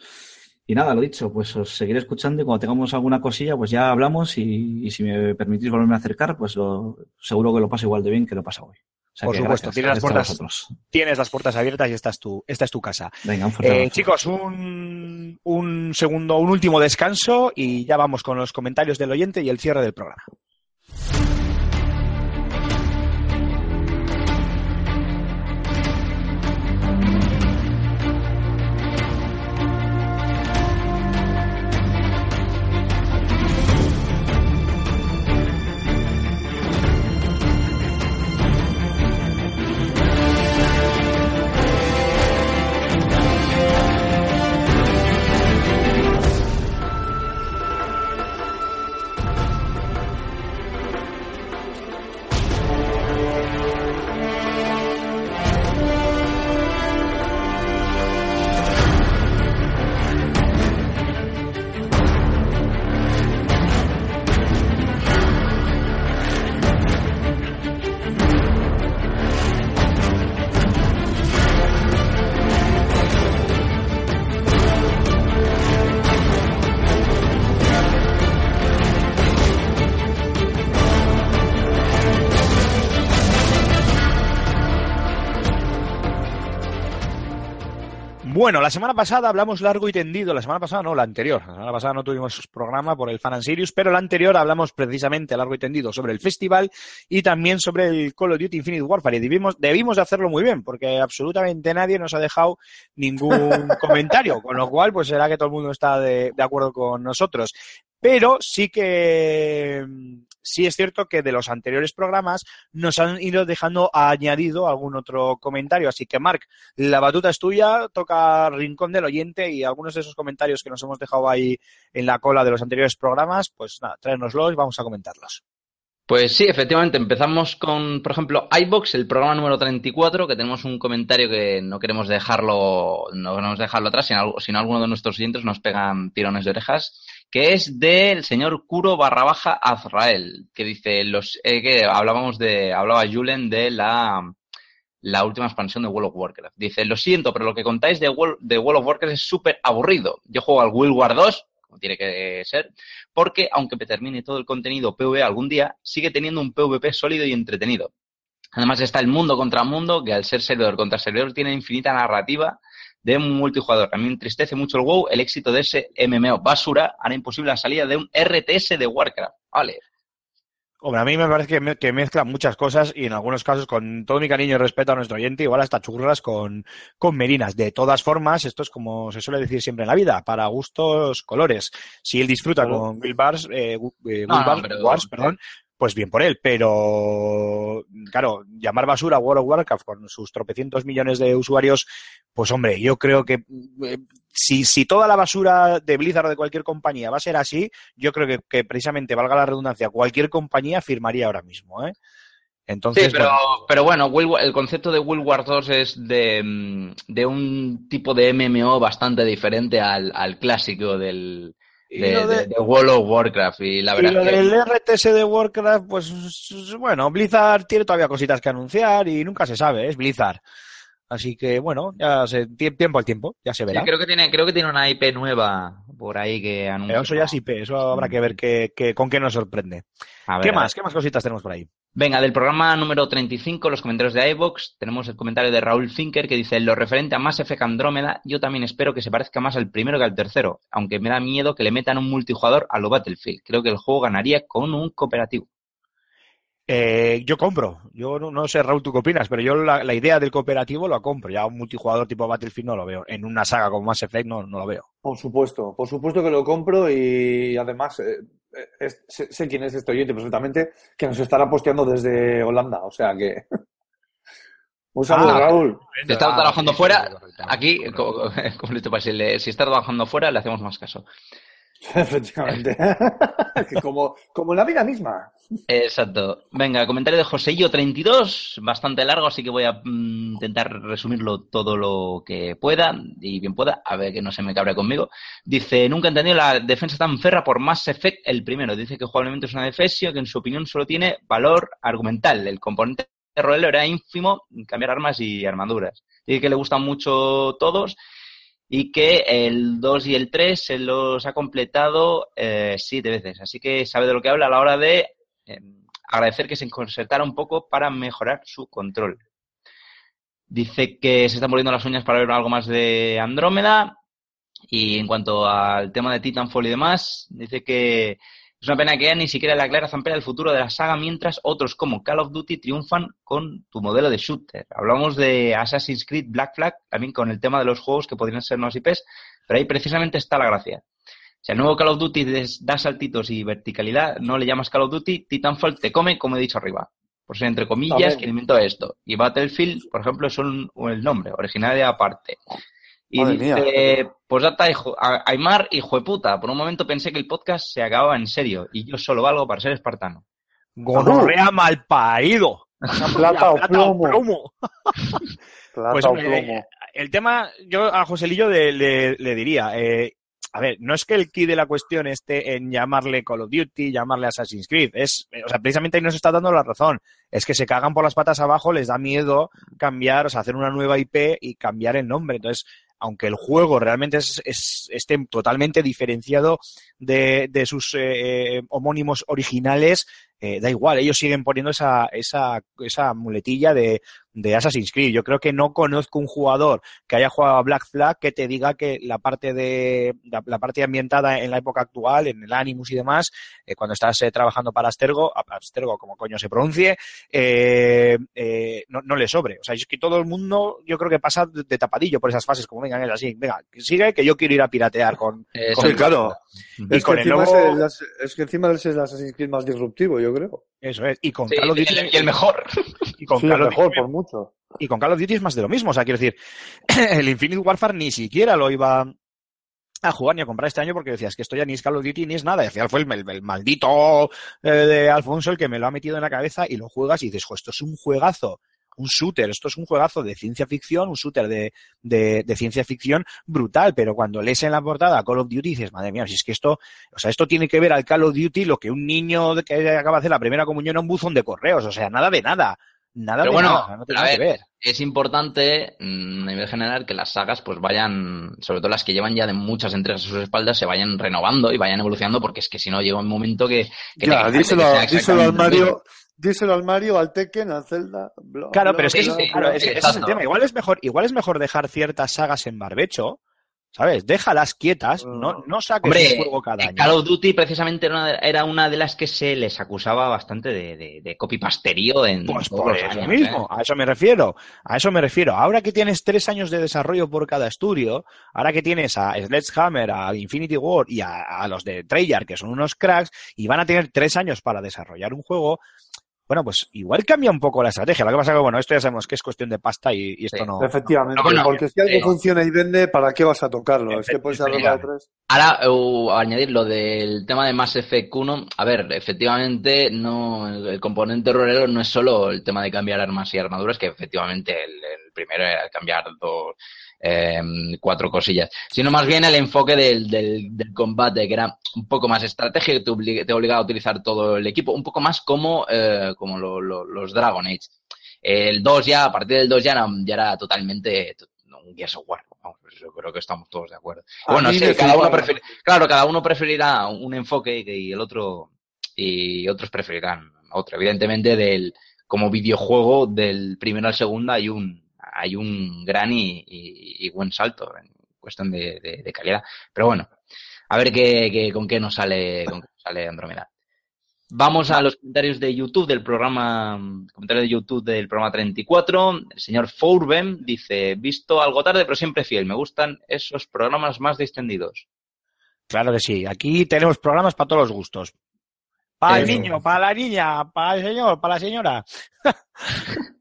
Y nada, lo dicho, pues os seguiré escuchando y cuando tengamos alguna cosilla, pues ya hablamos y, y si me permitís volverme a acercar, pues lo, seguro que lo paso igual de bien que lo pasa hoy. O sea Por supuesto, gracias, tienes las gracias puertas- vosotros. Tienes las puertas abiertas y esta es tu, esta es tu casa. Venga, un fuerte Eh, abrazo. chicos, un, un segundo, un último descanso y ya vamos con los comentarios del oyente y el cierre del programa. Bueno, la semana pasada hablamos largo y tendido, la semana pasada no, la anterior, la semana pasada no tuvimos programa por el Fan and Sirius, pero la anterior hablamos precisamente largo y tendido sobre el festival y también sobre el Call of Duty Infinite Warfare y debimos, debimos de hacerlo muy bien porque absolutamente nadie nos ha dejado ningún comentario, con lo cual pues será que todo el mundo está de, de acuerdo con nosotros. Pero sí que sí es cierto que de los anteriores programas nos han ido dejando añadido algún otro comentario. Así que, Marc, la batuta es tuya, toca rincón del oyente y algunos de esos comentarios que nos hemos dejado ahí en la cola de los anteriores programas, pues nada, tráenoslos y vamos a comentarlos. Pues sí, efectivamente, empezamos con, por ejemplo, iBox, el programa número 34, que tenemos un comentario que no queremos dejarlo, no queremos dejarlo atrás, si no alguno de nuestros oyentes nos pegan tirones de orejas, que es del señor Kuro barra baja Azrael, que dice, los, eh, que hablábamos de, hablaba Julen de la, la última expansión de World of Warcraft. Dice, lo siento, pero lo que contáis de World, de World of Warcraft es súper aburrido. Yo juego al World War 2, como tiene que ser, porque aunque me termine todo el contenido PvE algún día, sigue teniendo un PvP sólido y entretenido. Además está el mundo contra mundo, que al ser servidor contra servidor tiene infinita narrativa de un multijugador. A mí me entristece mucho el WoW, el éxito de ese MMO basura hará imposible la salida de un RTS de Warcraft. Vale. Hombre, a mí me parece que, me- que mezclan muchas cosas y en algunos casos, con todo mi cariño y respeto a nuestro oyente, igual hasta churras con, con merinas. De todas formas, esto es como se suele decir siempre en la vida, para gustos, colores. Si él disfruta con Will Bars, eh, eh, Will no, Bars- pero- Wars, perdón, pues bien por él. Pero, claro, llamar basura a World of Warcraft con sus tropecientos millones de usuarios, pues hombre, yo creo que eh, si, si toda la basura de Blizzard o de cualquier compañía va a ser así, yo creo que, que precisamente, valga la redundancia, cualquier compañía firmaría ahora mismo, ¿eh? Entonces, Sí, pero bueno, pero bueno, el concepto de World War 2 es de, mm, de un tipo de MMO bastante diferente al, al clásico del, de, World of Warcraft. Y la y verdad lo es que- del RTS de Warcraft, pues bueno, Blizzard tiene todavía cositas que anunciar y nunca se sabe, es Blizzard. Así que bueno, ya se, tie- tiempo al tiempo, ya se Sí, verá. creo que tiene, creo que tiene una IP nueva por ahí que anuncia. Pero eso ya es IP, eso habrá que ver qué, qué- con qué nos sorprende. A ver, ¿Qué más? ¿Qué más cositas tenemos por ahí? Venga, del programa número 35, los comentarios de iVox, tenemos el comentario de Raúl Finker que dice, en lo referente a Mass Effect Andrómeda, yo también espero que se parezca más al primero que al tercero, aunque me da miedo que le metan un multijugador a lo Battlefield. Creo que el juego ganaría con un cooperativo. Eh, yo compro. Yo no, no sé, Raúl, tú qué opinas, pero yo la, la idea del cooperativo lo compro. Ya un multijugador tipo Battlefield no lo veo. En una saga como Mass Effect no, no lo veo. Por supuesto, por supuesto que lo compro y además eh, eh, es- sé, sé quién es este oyente perfectamente, que nos estará posteando desde Holanda, o sea que... Un saludo, Ah, Raúl. Si está Ah, trabajando sí, fuera, aquí, co- como le si, le- si está trabajando fuera, le hacemos más caso. Efectivamente. Como, como la vida misma. Exacto. Venga, comentario de Joseillo32, bastante largo, así que voy a mm, intentar resumirlo todo lo que pueda y bien pueda, a ver que no se me cabre conmigo. Dice, nunca he entendido la defensa tan ferra por Mass Effect el primero. Dice que jugablemente es una defesio que en su opinión solo tiene valor argumental. El componente de rolero era ínfimo, cambiar armas y armaduras. Dice que le gustan mucho todos y que el 2 y el 3 se los ha completado eh, siete veces. Así que sabe de lo que habla a la hora de eh, agradecer que se concertara un poco para mejorar su control. Dice que se están muriendo las uñas para ver algo más de Andrómeda. Y en cuanto al tema de Titanfall y demás, dice que es una pena que ella ni siquiera le aclara zampera el futuro de la saga, mientras otros como Call of Duty triunfan con tu modelo de shooter. Hablamos de Assassin's Creed Black Flag, también con el tema de los juegos que podrían ser nuevas IPs, pero ahí precisamente está la gracia. Si al nuevo Call of Duty da saltitos y verticalidad, no le llamas Call of Duty, Titanfall te come, como he dicho arriba. Por ser entre comillas, que inventó esto. Y Battlefield, por ejemplo, es un- el nombre, originaria aparte. Y Madre dice, pues data, Aymar, hijo de puta. Por un momento pensé que el podcast se acababa en serio y yo solo valgo para ser espartano. Gonorrea mal paído. Plata o plomo. Plata Pues, o plomo. eh, el tema, yo a Joselillo le, le- le diría, eh, a ver, no es que el key de la cuestión esté en llamarle Call of Duty, llamarle Assassin's Creed, es, o sea, precisamente ahí nos está dando la razón, es que se cagan por las patas abajo, les da miedo cambiar, o sea, hacer una nueva IP y cambiar el nombre, entonces, aunque el juego realmente es, es- esté totalmente diferenciado de, de sus eh, eh, homónimos originales, eh, da igual, ellos siguen poniendo esa, esa, esa muletilla de, de Assassin's Creed. Yo creo que no conozco un jugador que haya jugado a Black Flag que te diga que la parte de la, la parte ambientada en la época actual, en el Animus y demás, eh, cuando estás eh, trabajando para Astergo, a- Astergo como coño se pronuncie, eh, eh, no, no le sobre. O sea, es que todo el mundo yo creo que pasa de, de tapadillo por esas fases, como venga, es así, venga, que sigue que yo quiero ir a piratear con, con claro. y Es que, con el encima nuevo- es, el, as- es que encima es el Assassin's Creed más disruptivo, yo creo. eso es, y con Sí, Call of Duty y el- mejor. y con Sí, Call el of mejor, Duty por mucho. Y con Call of Duty es más de lo mismo. O sea, quiero decir, el Infinite Warfare ni siquiera lo iba a jugar ni a comprar este año porque decías que esto ya ni es Call of Duty ni es nada. Y al final fue el, el- el maldito eh, de Alfonso el que me lo ha metido en la cabeza y lo juegas y dices, jo, esto es un juegazo. Un shooter, esto es un juegazo de ciencia ficción, un shooter de, de, de ciencia ficción brutal, pero cuando lees en la portada Call of Duty dices, madre mía, si es que esto, o sea, esto tiene que ver al Call of Duty lo que un niño que acaba de hacer la primera comunión a un buzón de correos, o sea, nada de nada. Nada Pero de bueno, nada, no tiene a nada que ver, ver. es importante mm, a nivel general que las sagas pues vayan, sobre todo las que llevan ya de muchas entregas a sus espaldas, se vayan renovando y vayan evolucionando porque es que si no llega un momento que... que Ya, díselo, que sea díselo al. Mario, díselo al Mario, al Tekken, al Zelda. bla, Claro, bla, pero es que, bla, sí, claro, bla. es que ese es el tema. Igual es mejor, igual es mejor dejar ciertas sagas en barbecho, ¿sabes? Déjalas quietas, no, no saques Hombre, un juego cada eh, año. Call of Duty precisamente era una, de, era una de las que se les acusaba bastante de, de, de copypasterío en Pues por los eso años, mismo, ¿eh? a eso me refiero, a eso me refiero. Ahora que tienes tres años de desarrollo por cada estudio, ahora que tienes a Sledgehammer, a Infinity War y a, a los de Treyarch, que son unos cracks, y van a tener tres años para desarrollar un juego, bueno, pues igual cambia un poco la estrategia. Lo que pasa es que, bueno, esto ya sabemos que es cuestión de pasta y, y esto Sí. no... Efectivamente, No, bueno, porque si algo sí. funciona y vende, ¿para qué vas a tocarlo? Es que puedes hablar de tres. Ahora, uh, añadir lo del tema de Mass Effect 1, a ver, efectivamente, no, el, el componente rolero no es solo el tema de cambiar armas y armaduras, que efectivamente el, el primero era cambiar dos, eh, cuatro cosillas, sino más bien el enfoque del, del, del combate, que era un poco más estrategia, que te, oblig- te obligaba a utilizar todo el equipo, un poco más como, eh, como lo- lo- los Dragon Age. El 2 ya, a partir del 2 ya era, ya era totalmente un Gears of War. Vamos, pues yo creo que estamos todos de acuerdo. A Bueno, sí, cada uno claro, cada uno preferirá un enfoque y el otro, y otros preferirán otro. Evidentemente, del, como videojuego, del primero al segundo hay un, hay un gran y, y- y buen salto en cuestión de, de- de calidad. Pero bueno, a ver qué, qué- con qué nos sale, con qué nos sale Andrómeda. Vamos a los comentarios de YouTube del programa, comentarios de YouTube del programa 34. El señor Fourben dice, visto algo tarde pero siempre fiel, me gustan esos programas más distendidos. Claro que sí. Aquí tenemos programas para todos los gustos. Para el Eso. niño, para la niña, para el señor, para la señora.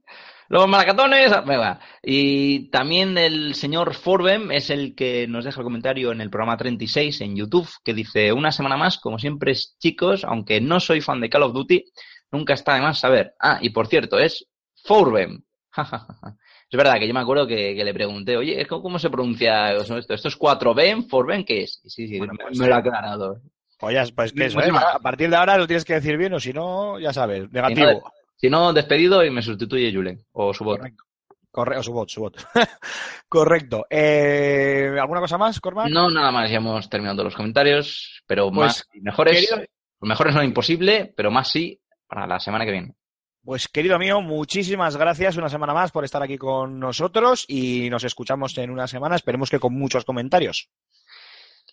Los maracatones, venga. Y también el señor Forbem es el que nos deja el comentario en el programa 36 en YouTube, que dice, una semana más, como siempre, chicos, aunque no soy fan de Call of Duty, nunca está de más saber. Ah, y por cierto, es Forbem. es verdad que yo me acuerdo que, que le pregunté, oye, ¿cómo, se pronuncia esto? ¿Esto es 4B? ¿Forbem? ¿Qué es? Y sí, sí, Bueno, pues me lo ha aclarado. Pues ya, pues. A partir de ahora lo tienes que decir bien o si no, ya sabes, negativo. Si no, despedido y me sustituye Julen, o su bot. Correcto. Correcto, su bot, su bot. Correcto. Eh, ¿Alguna cosa más, Cormac? No, nada más, ya hemos terminado los comentarios, pero Pues, más y mejores, querido- mejores no imposible, pero más sí para la semana que viene. Pues querido mío, muchísimas gracias una semana más por estar aquí con nosotros y nos escuchamos en una semana, esperemos que con muchos comentarios.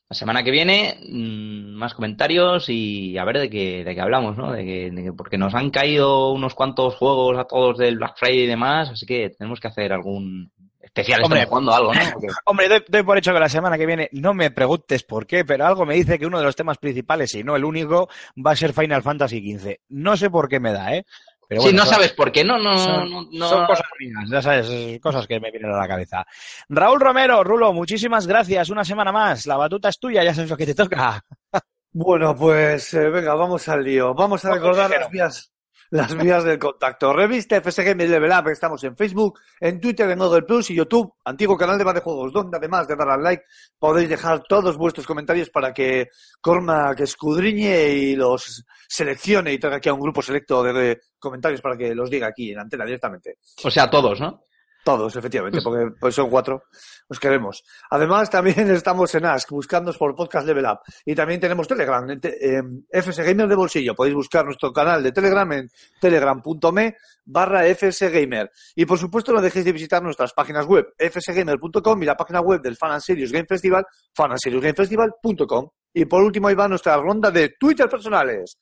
La semana que viene, mm, más comentarios y a ver de qué, de qué hablamos, ¿no? De que, de que- porque nos han caído unos cuantos juegos a todos del Black Friday y demás, así que tenemos que hacer algún especial. Hombre. Jugando algo, ¿no? Porque- Hombre, doy, doy por hecho que la semana que viene, no me preguntes por qué, pero algo me dice que uno de los temas principales, y no el único, va a ser Final Fantasy XV. No sé por qué me da, ¿eh? Pero sí, no son- sabes por qué, no, no, son, no, no- son cosas mías, ya sabes, cosas que me vienen a la cabeza. Raúl Romero, Rulo, muchísimas gracias. Una semana más. La batuta es tuya, ya sabes lo que te toca. Bueno, pues eh, venga, vamos al lío. Vamos a recordar ligero. las vías, las vías del contacto. Revista FS Games Level Up, estamos en Facebook, en Twitter, en Google Plus y YouTube, antiguo canal de Bar de Juegos, donde además de dar al like, podéis dejar todos vuestros comentarios para que Cormac escudriñe y los seleccione y traiga aquí a un grupo selecto de comentarios para que los diga aquí en antena directamente. O sea, todos, ¿no? Todos, efectivamente, porque pues son cuatro. Os queremos. Además, también estamos en Ask, buscándonos por Podcast Level Up. Y también tenemos Telegram, em, FS Gamer de bolsillo. Podéis buscar nuestro canal de Telegram en telegram.me barra FS Gamer. Y por supuesto, no dejéis de visitar nuestras páginas web, fsgamer.com y la página web del Fan and Serious Game Festival, fanandseriousgamefestival.com. Y por último, ahí va nuestra ronda de Twitter personales.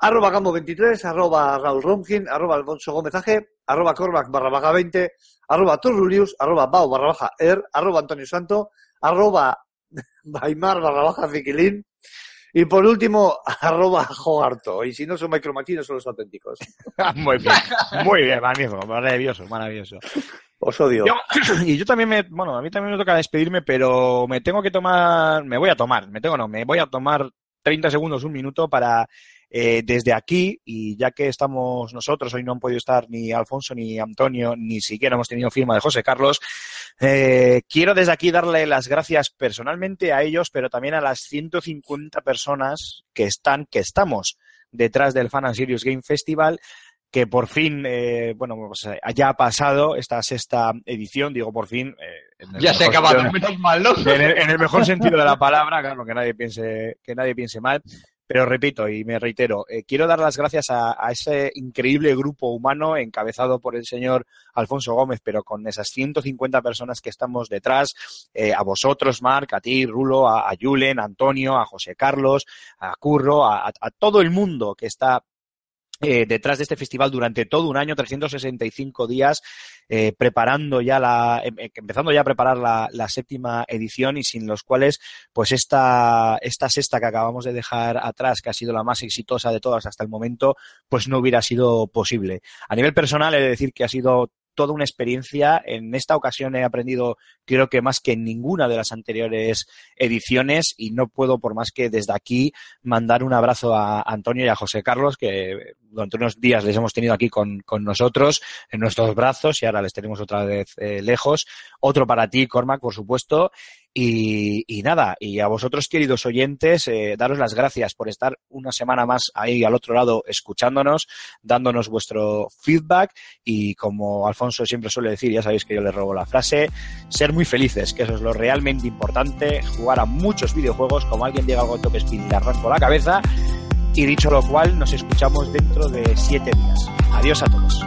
Arroba Gambo23, arroba Raúl Romkin, arroba Alfonso Gómez AG, arroba Cormac barra baja 20, arroba Turrulius, arroba Bau barra baja Er, arroba Antonio Santo, arroba Baimar barra baja Ziquilín, y por último, arroba Jogarto. Y si no son micromatinos, son los auténticos. muy bien, muy bien, magnífico, maravilloso, maravilloso. Os odio. Yo- y yo también me, bueno, a mí también me toca despedirme, pero me tengo que tomar, me voy a tomar, me tengo no, me voy a tomar 30 segundos, un minuto para eh, desde aquí, y ya que estamos nosotros, hoy no han podido estar ni Alfonso ni Antonio, ni siquiera hemos tenido firma de José Carlos, eh, quiero desde aquí darle las gracias personalmente a ellos, pero también a las 150 personas que están, que estamos detrás del Fan and Serious Game Festival, que por fin, eh, bueno, pues eh, ya ha pasado esta sexta edición, digo por fin. eh, Ya se ha mejor acabado, sentido- menos mal, ¿no? en el, en el mejor sentido de la palabra, claro, que nadie piense, que nadie piense mal. Pero repito y me reitero, eh, quiero dar las gracias a, ese increíble grupo humano encabezado por el señor Alfonso Gómez, pero con esas 150 personas que estamos detrás, eh, a vosotros, Marc, a ti, Rulo, a, a Julen, Antonio, a José Carlos, a Curro, a todo el mundo que está eh, detrás de este festival durante todo un año, 365 días, eh, preparando ya la, em- em- empezando ya a preparar la, la séptima edición y sin los cuales, pues esta, esta sexta que acabamos de dejar atrás, que ha sido la más exitosa de todas hasta el momento, pues no hubiera sido posible. A nivel personal, he de decir que ha sido toda una experiencia. En esta ocasión he aprendido, creo que más que en ninguna de las anteriores ediciones y no puedo, por más que desde aquí, mandar un abrazo a Antonio y a José Carlos, que durante unos días les hemos tenido aquí con, con nosotros, en nuestros brazos, y ahora les tenemos otra vez eh, lejos. Otro para ti, Cormac, por supuesto. Y, nada, y a vosotros, queridos oyentes, eh, daros las gracias por estar una semana más ahí al otro lado escuchándonos, dándonos vuestro feedback y como Alfonso siempre suele decir, ya sabéis que yo le robo la frase, ser muy felices, que eso es lo realmente importante, jugar a muchos videojuegos, como alguien llega algo top speed y le arranco la cabeza. Y dicho lo cual, nos escuchamos dentro de siete días. Adiós a todos.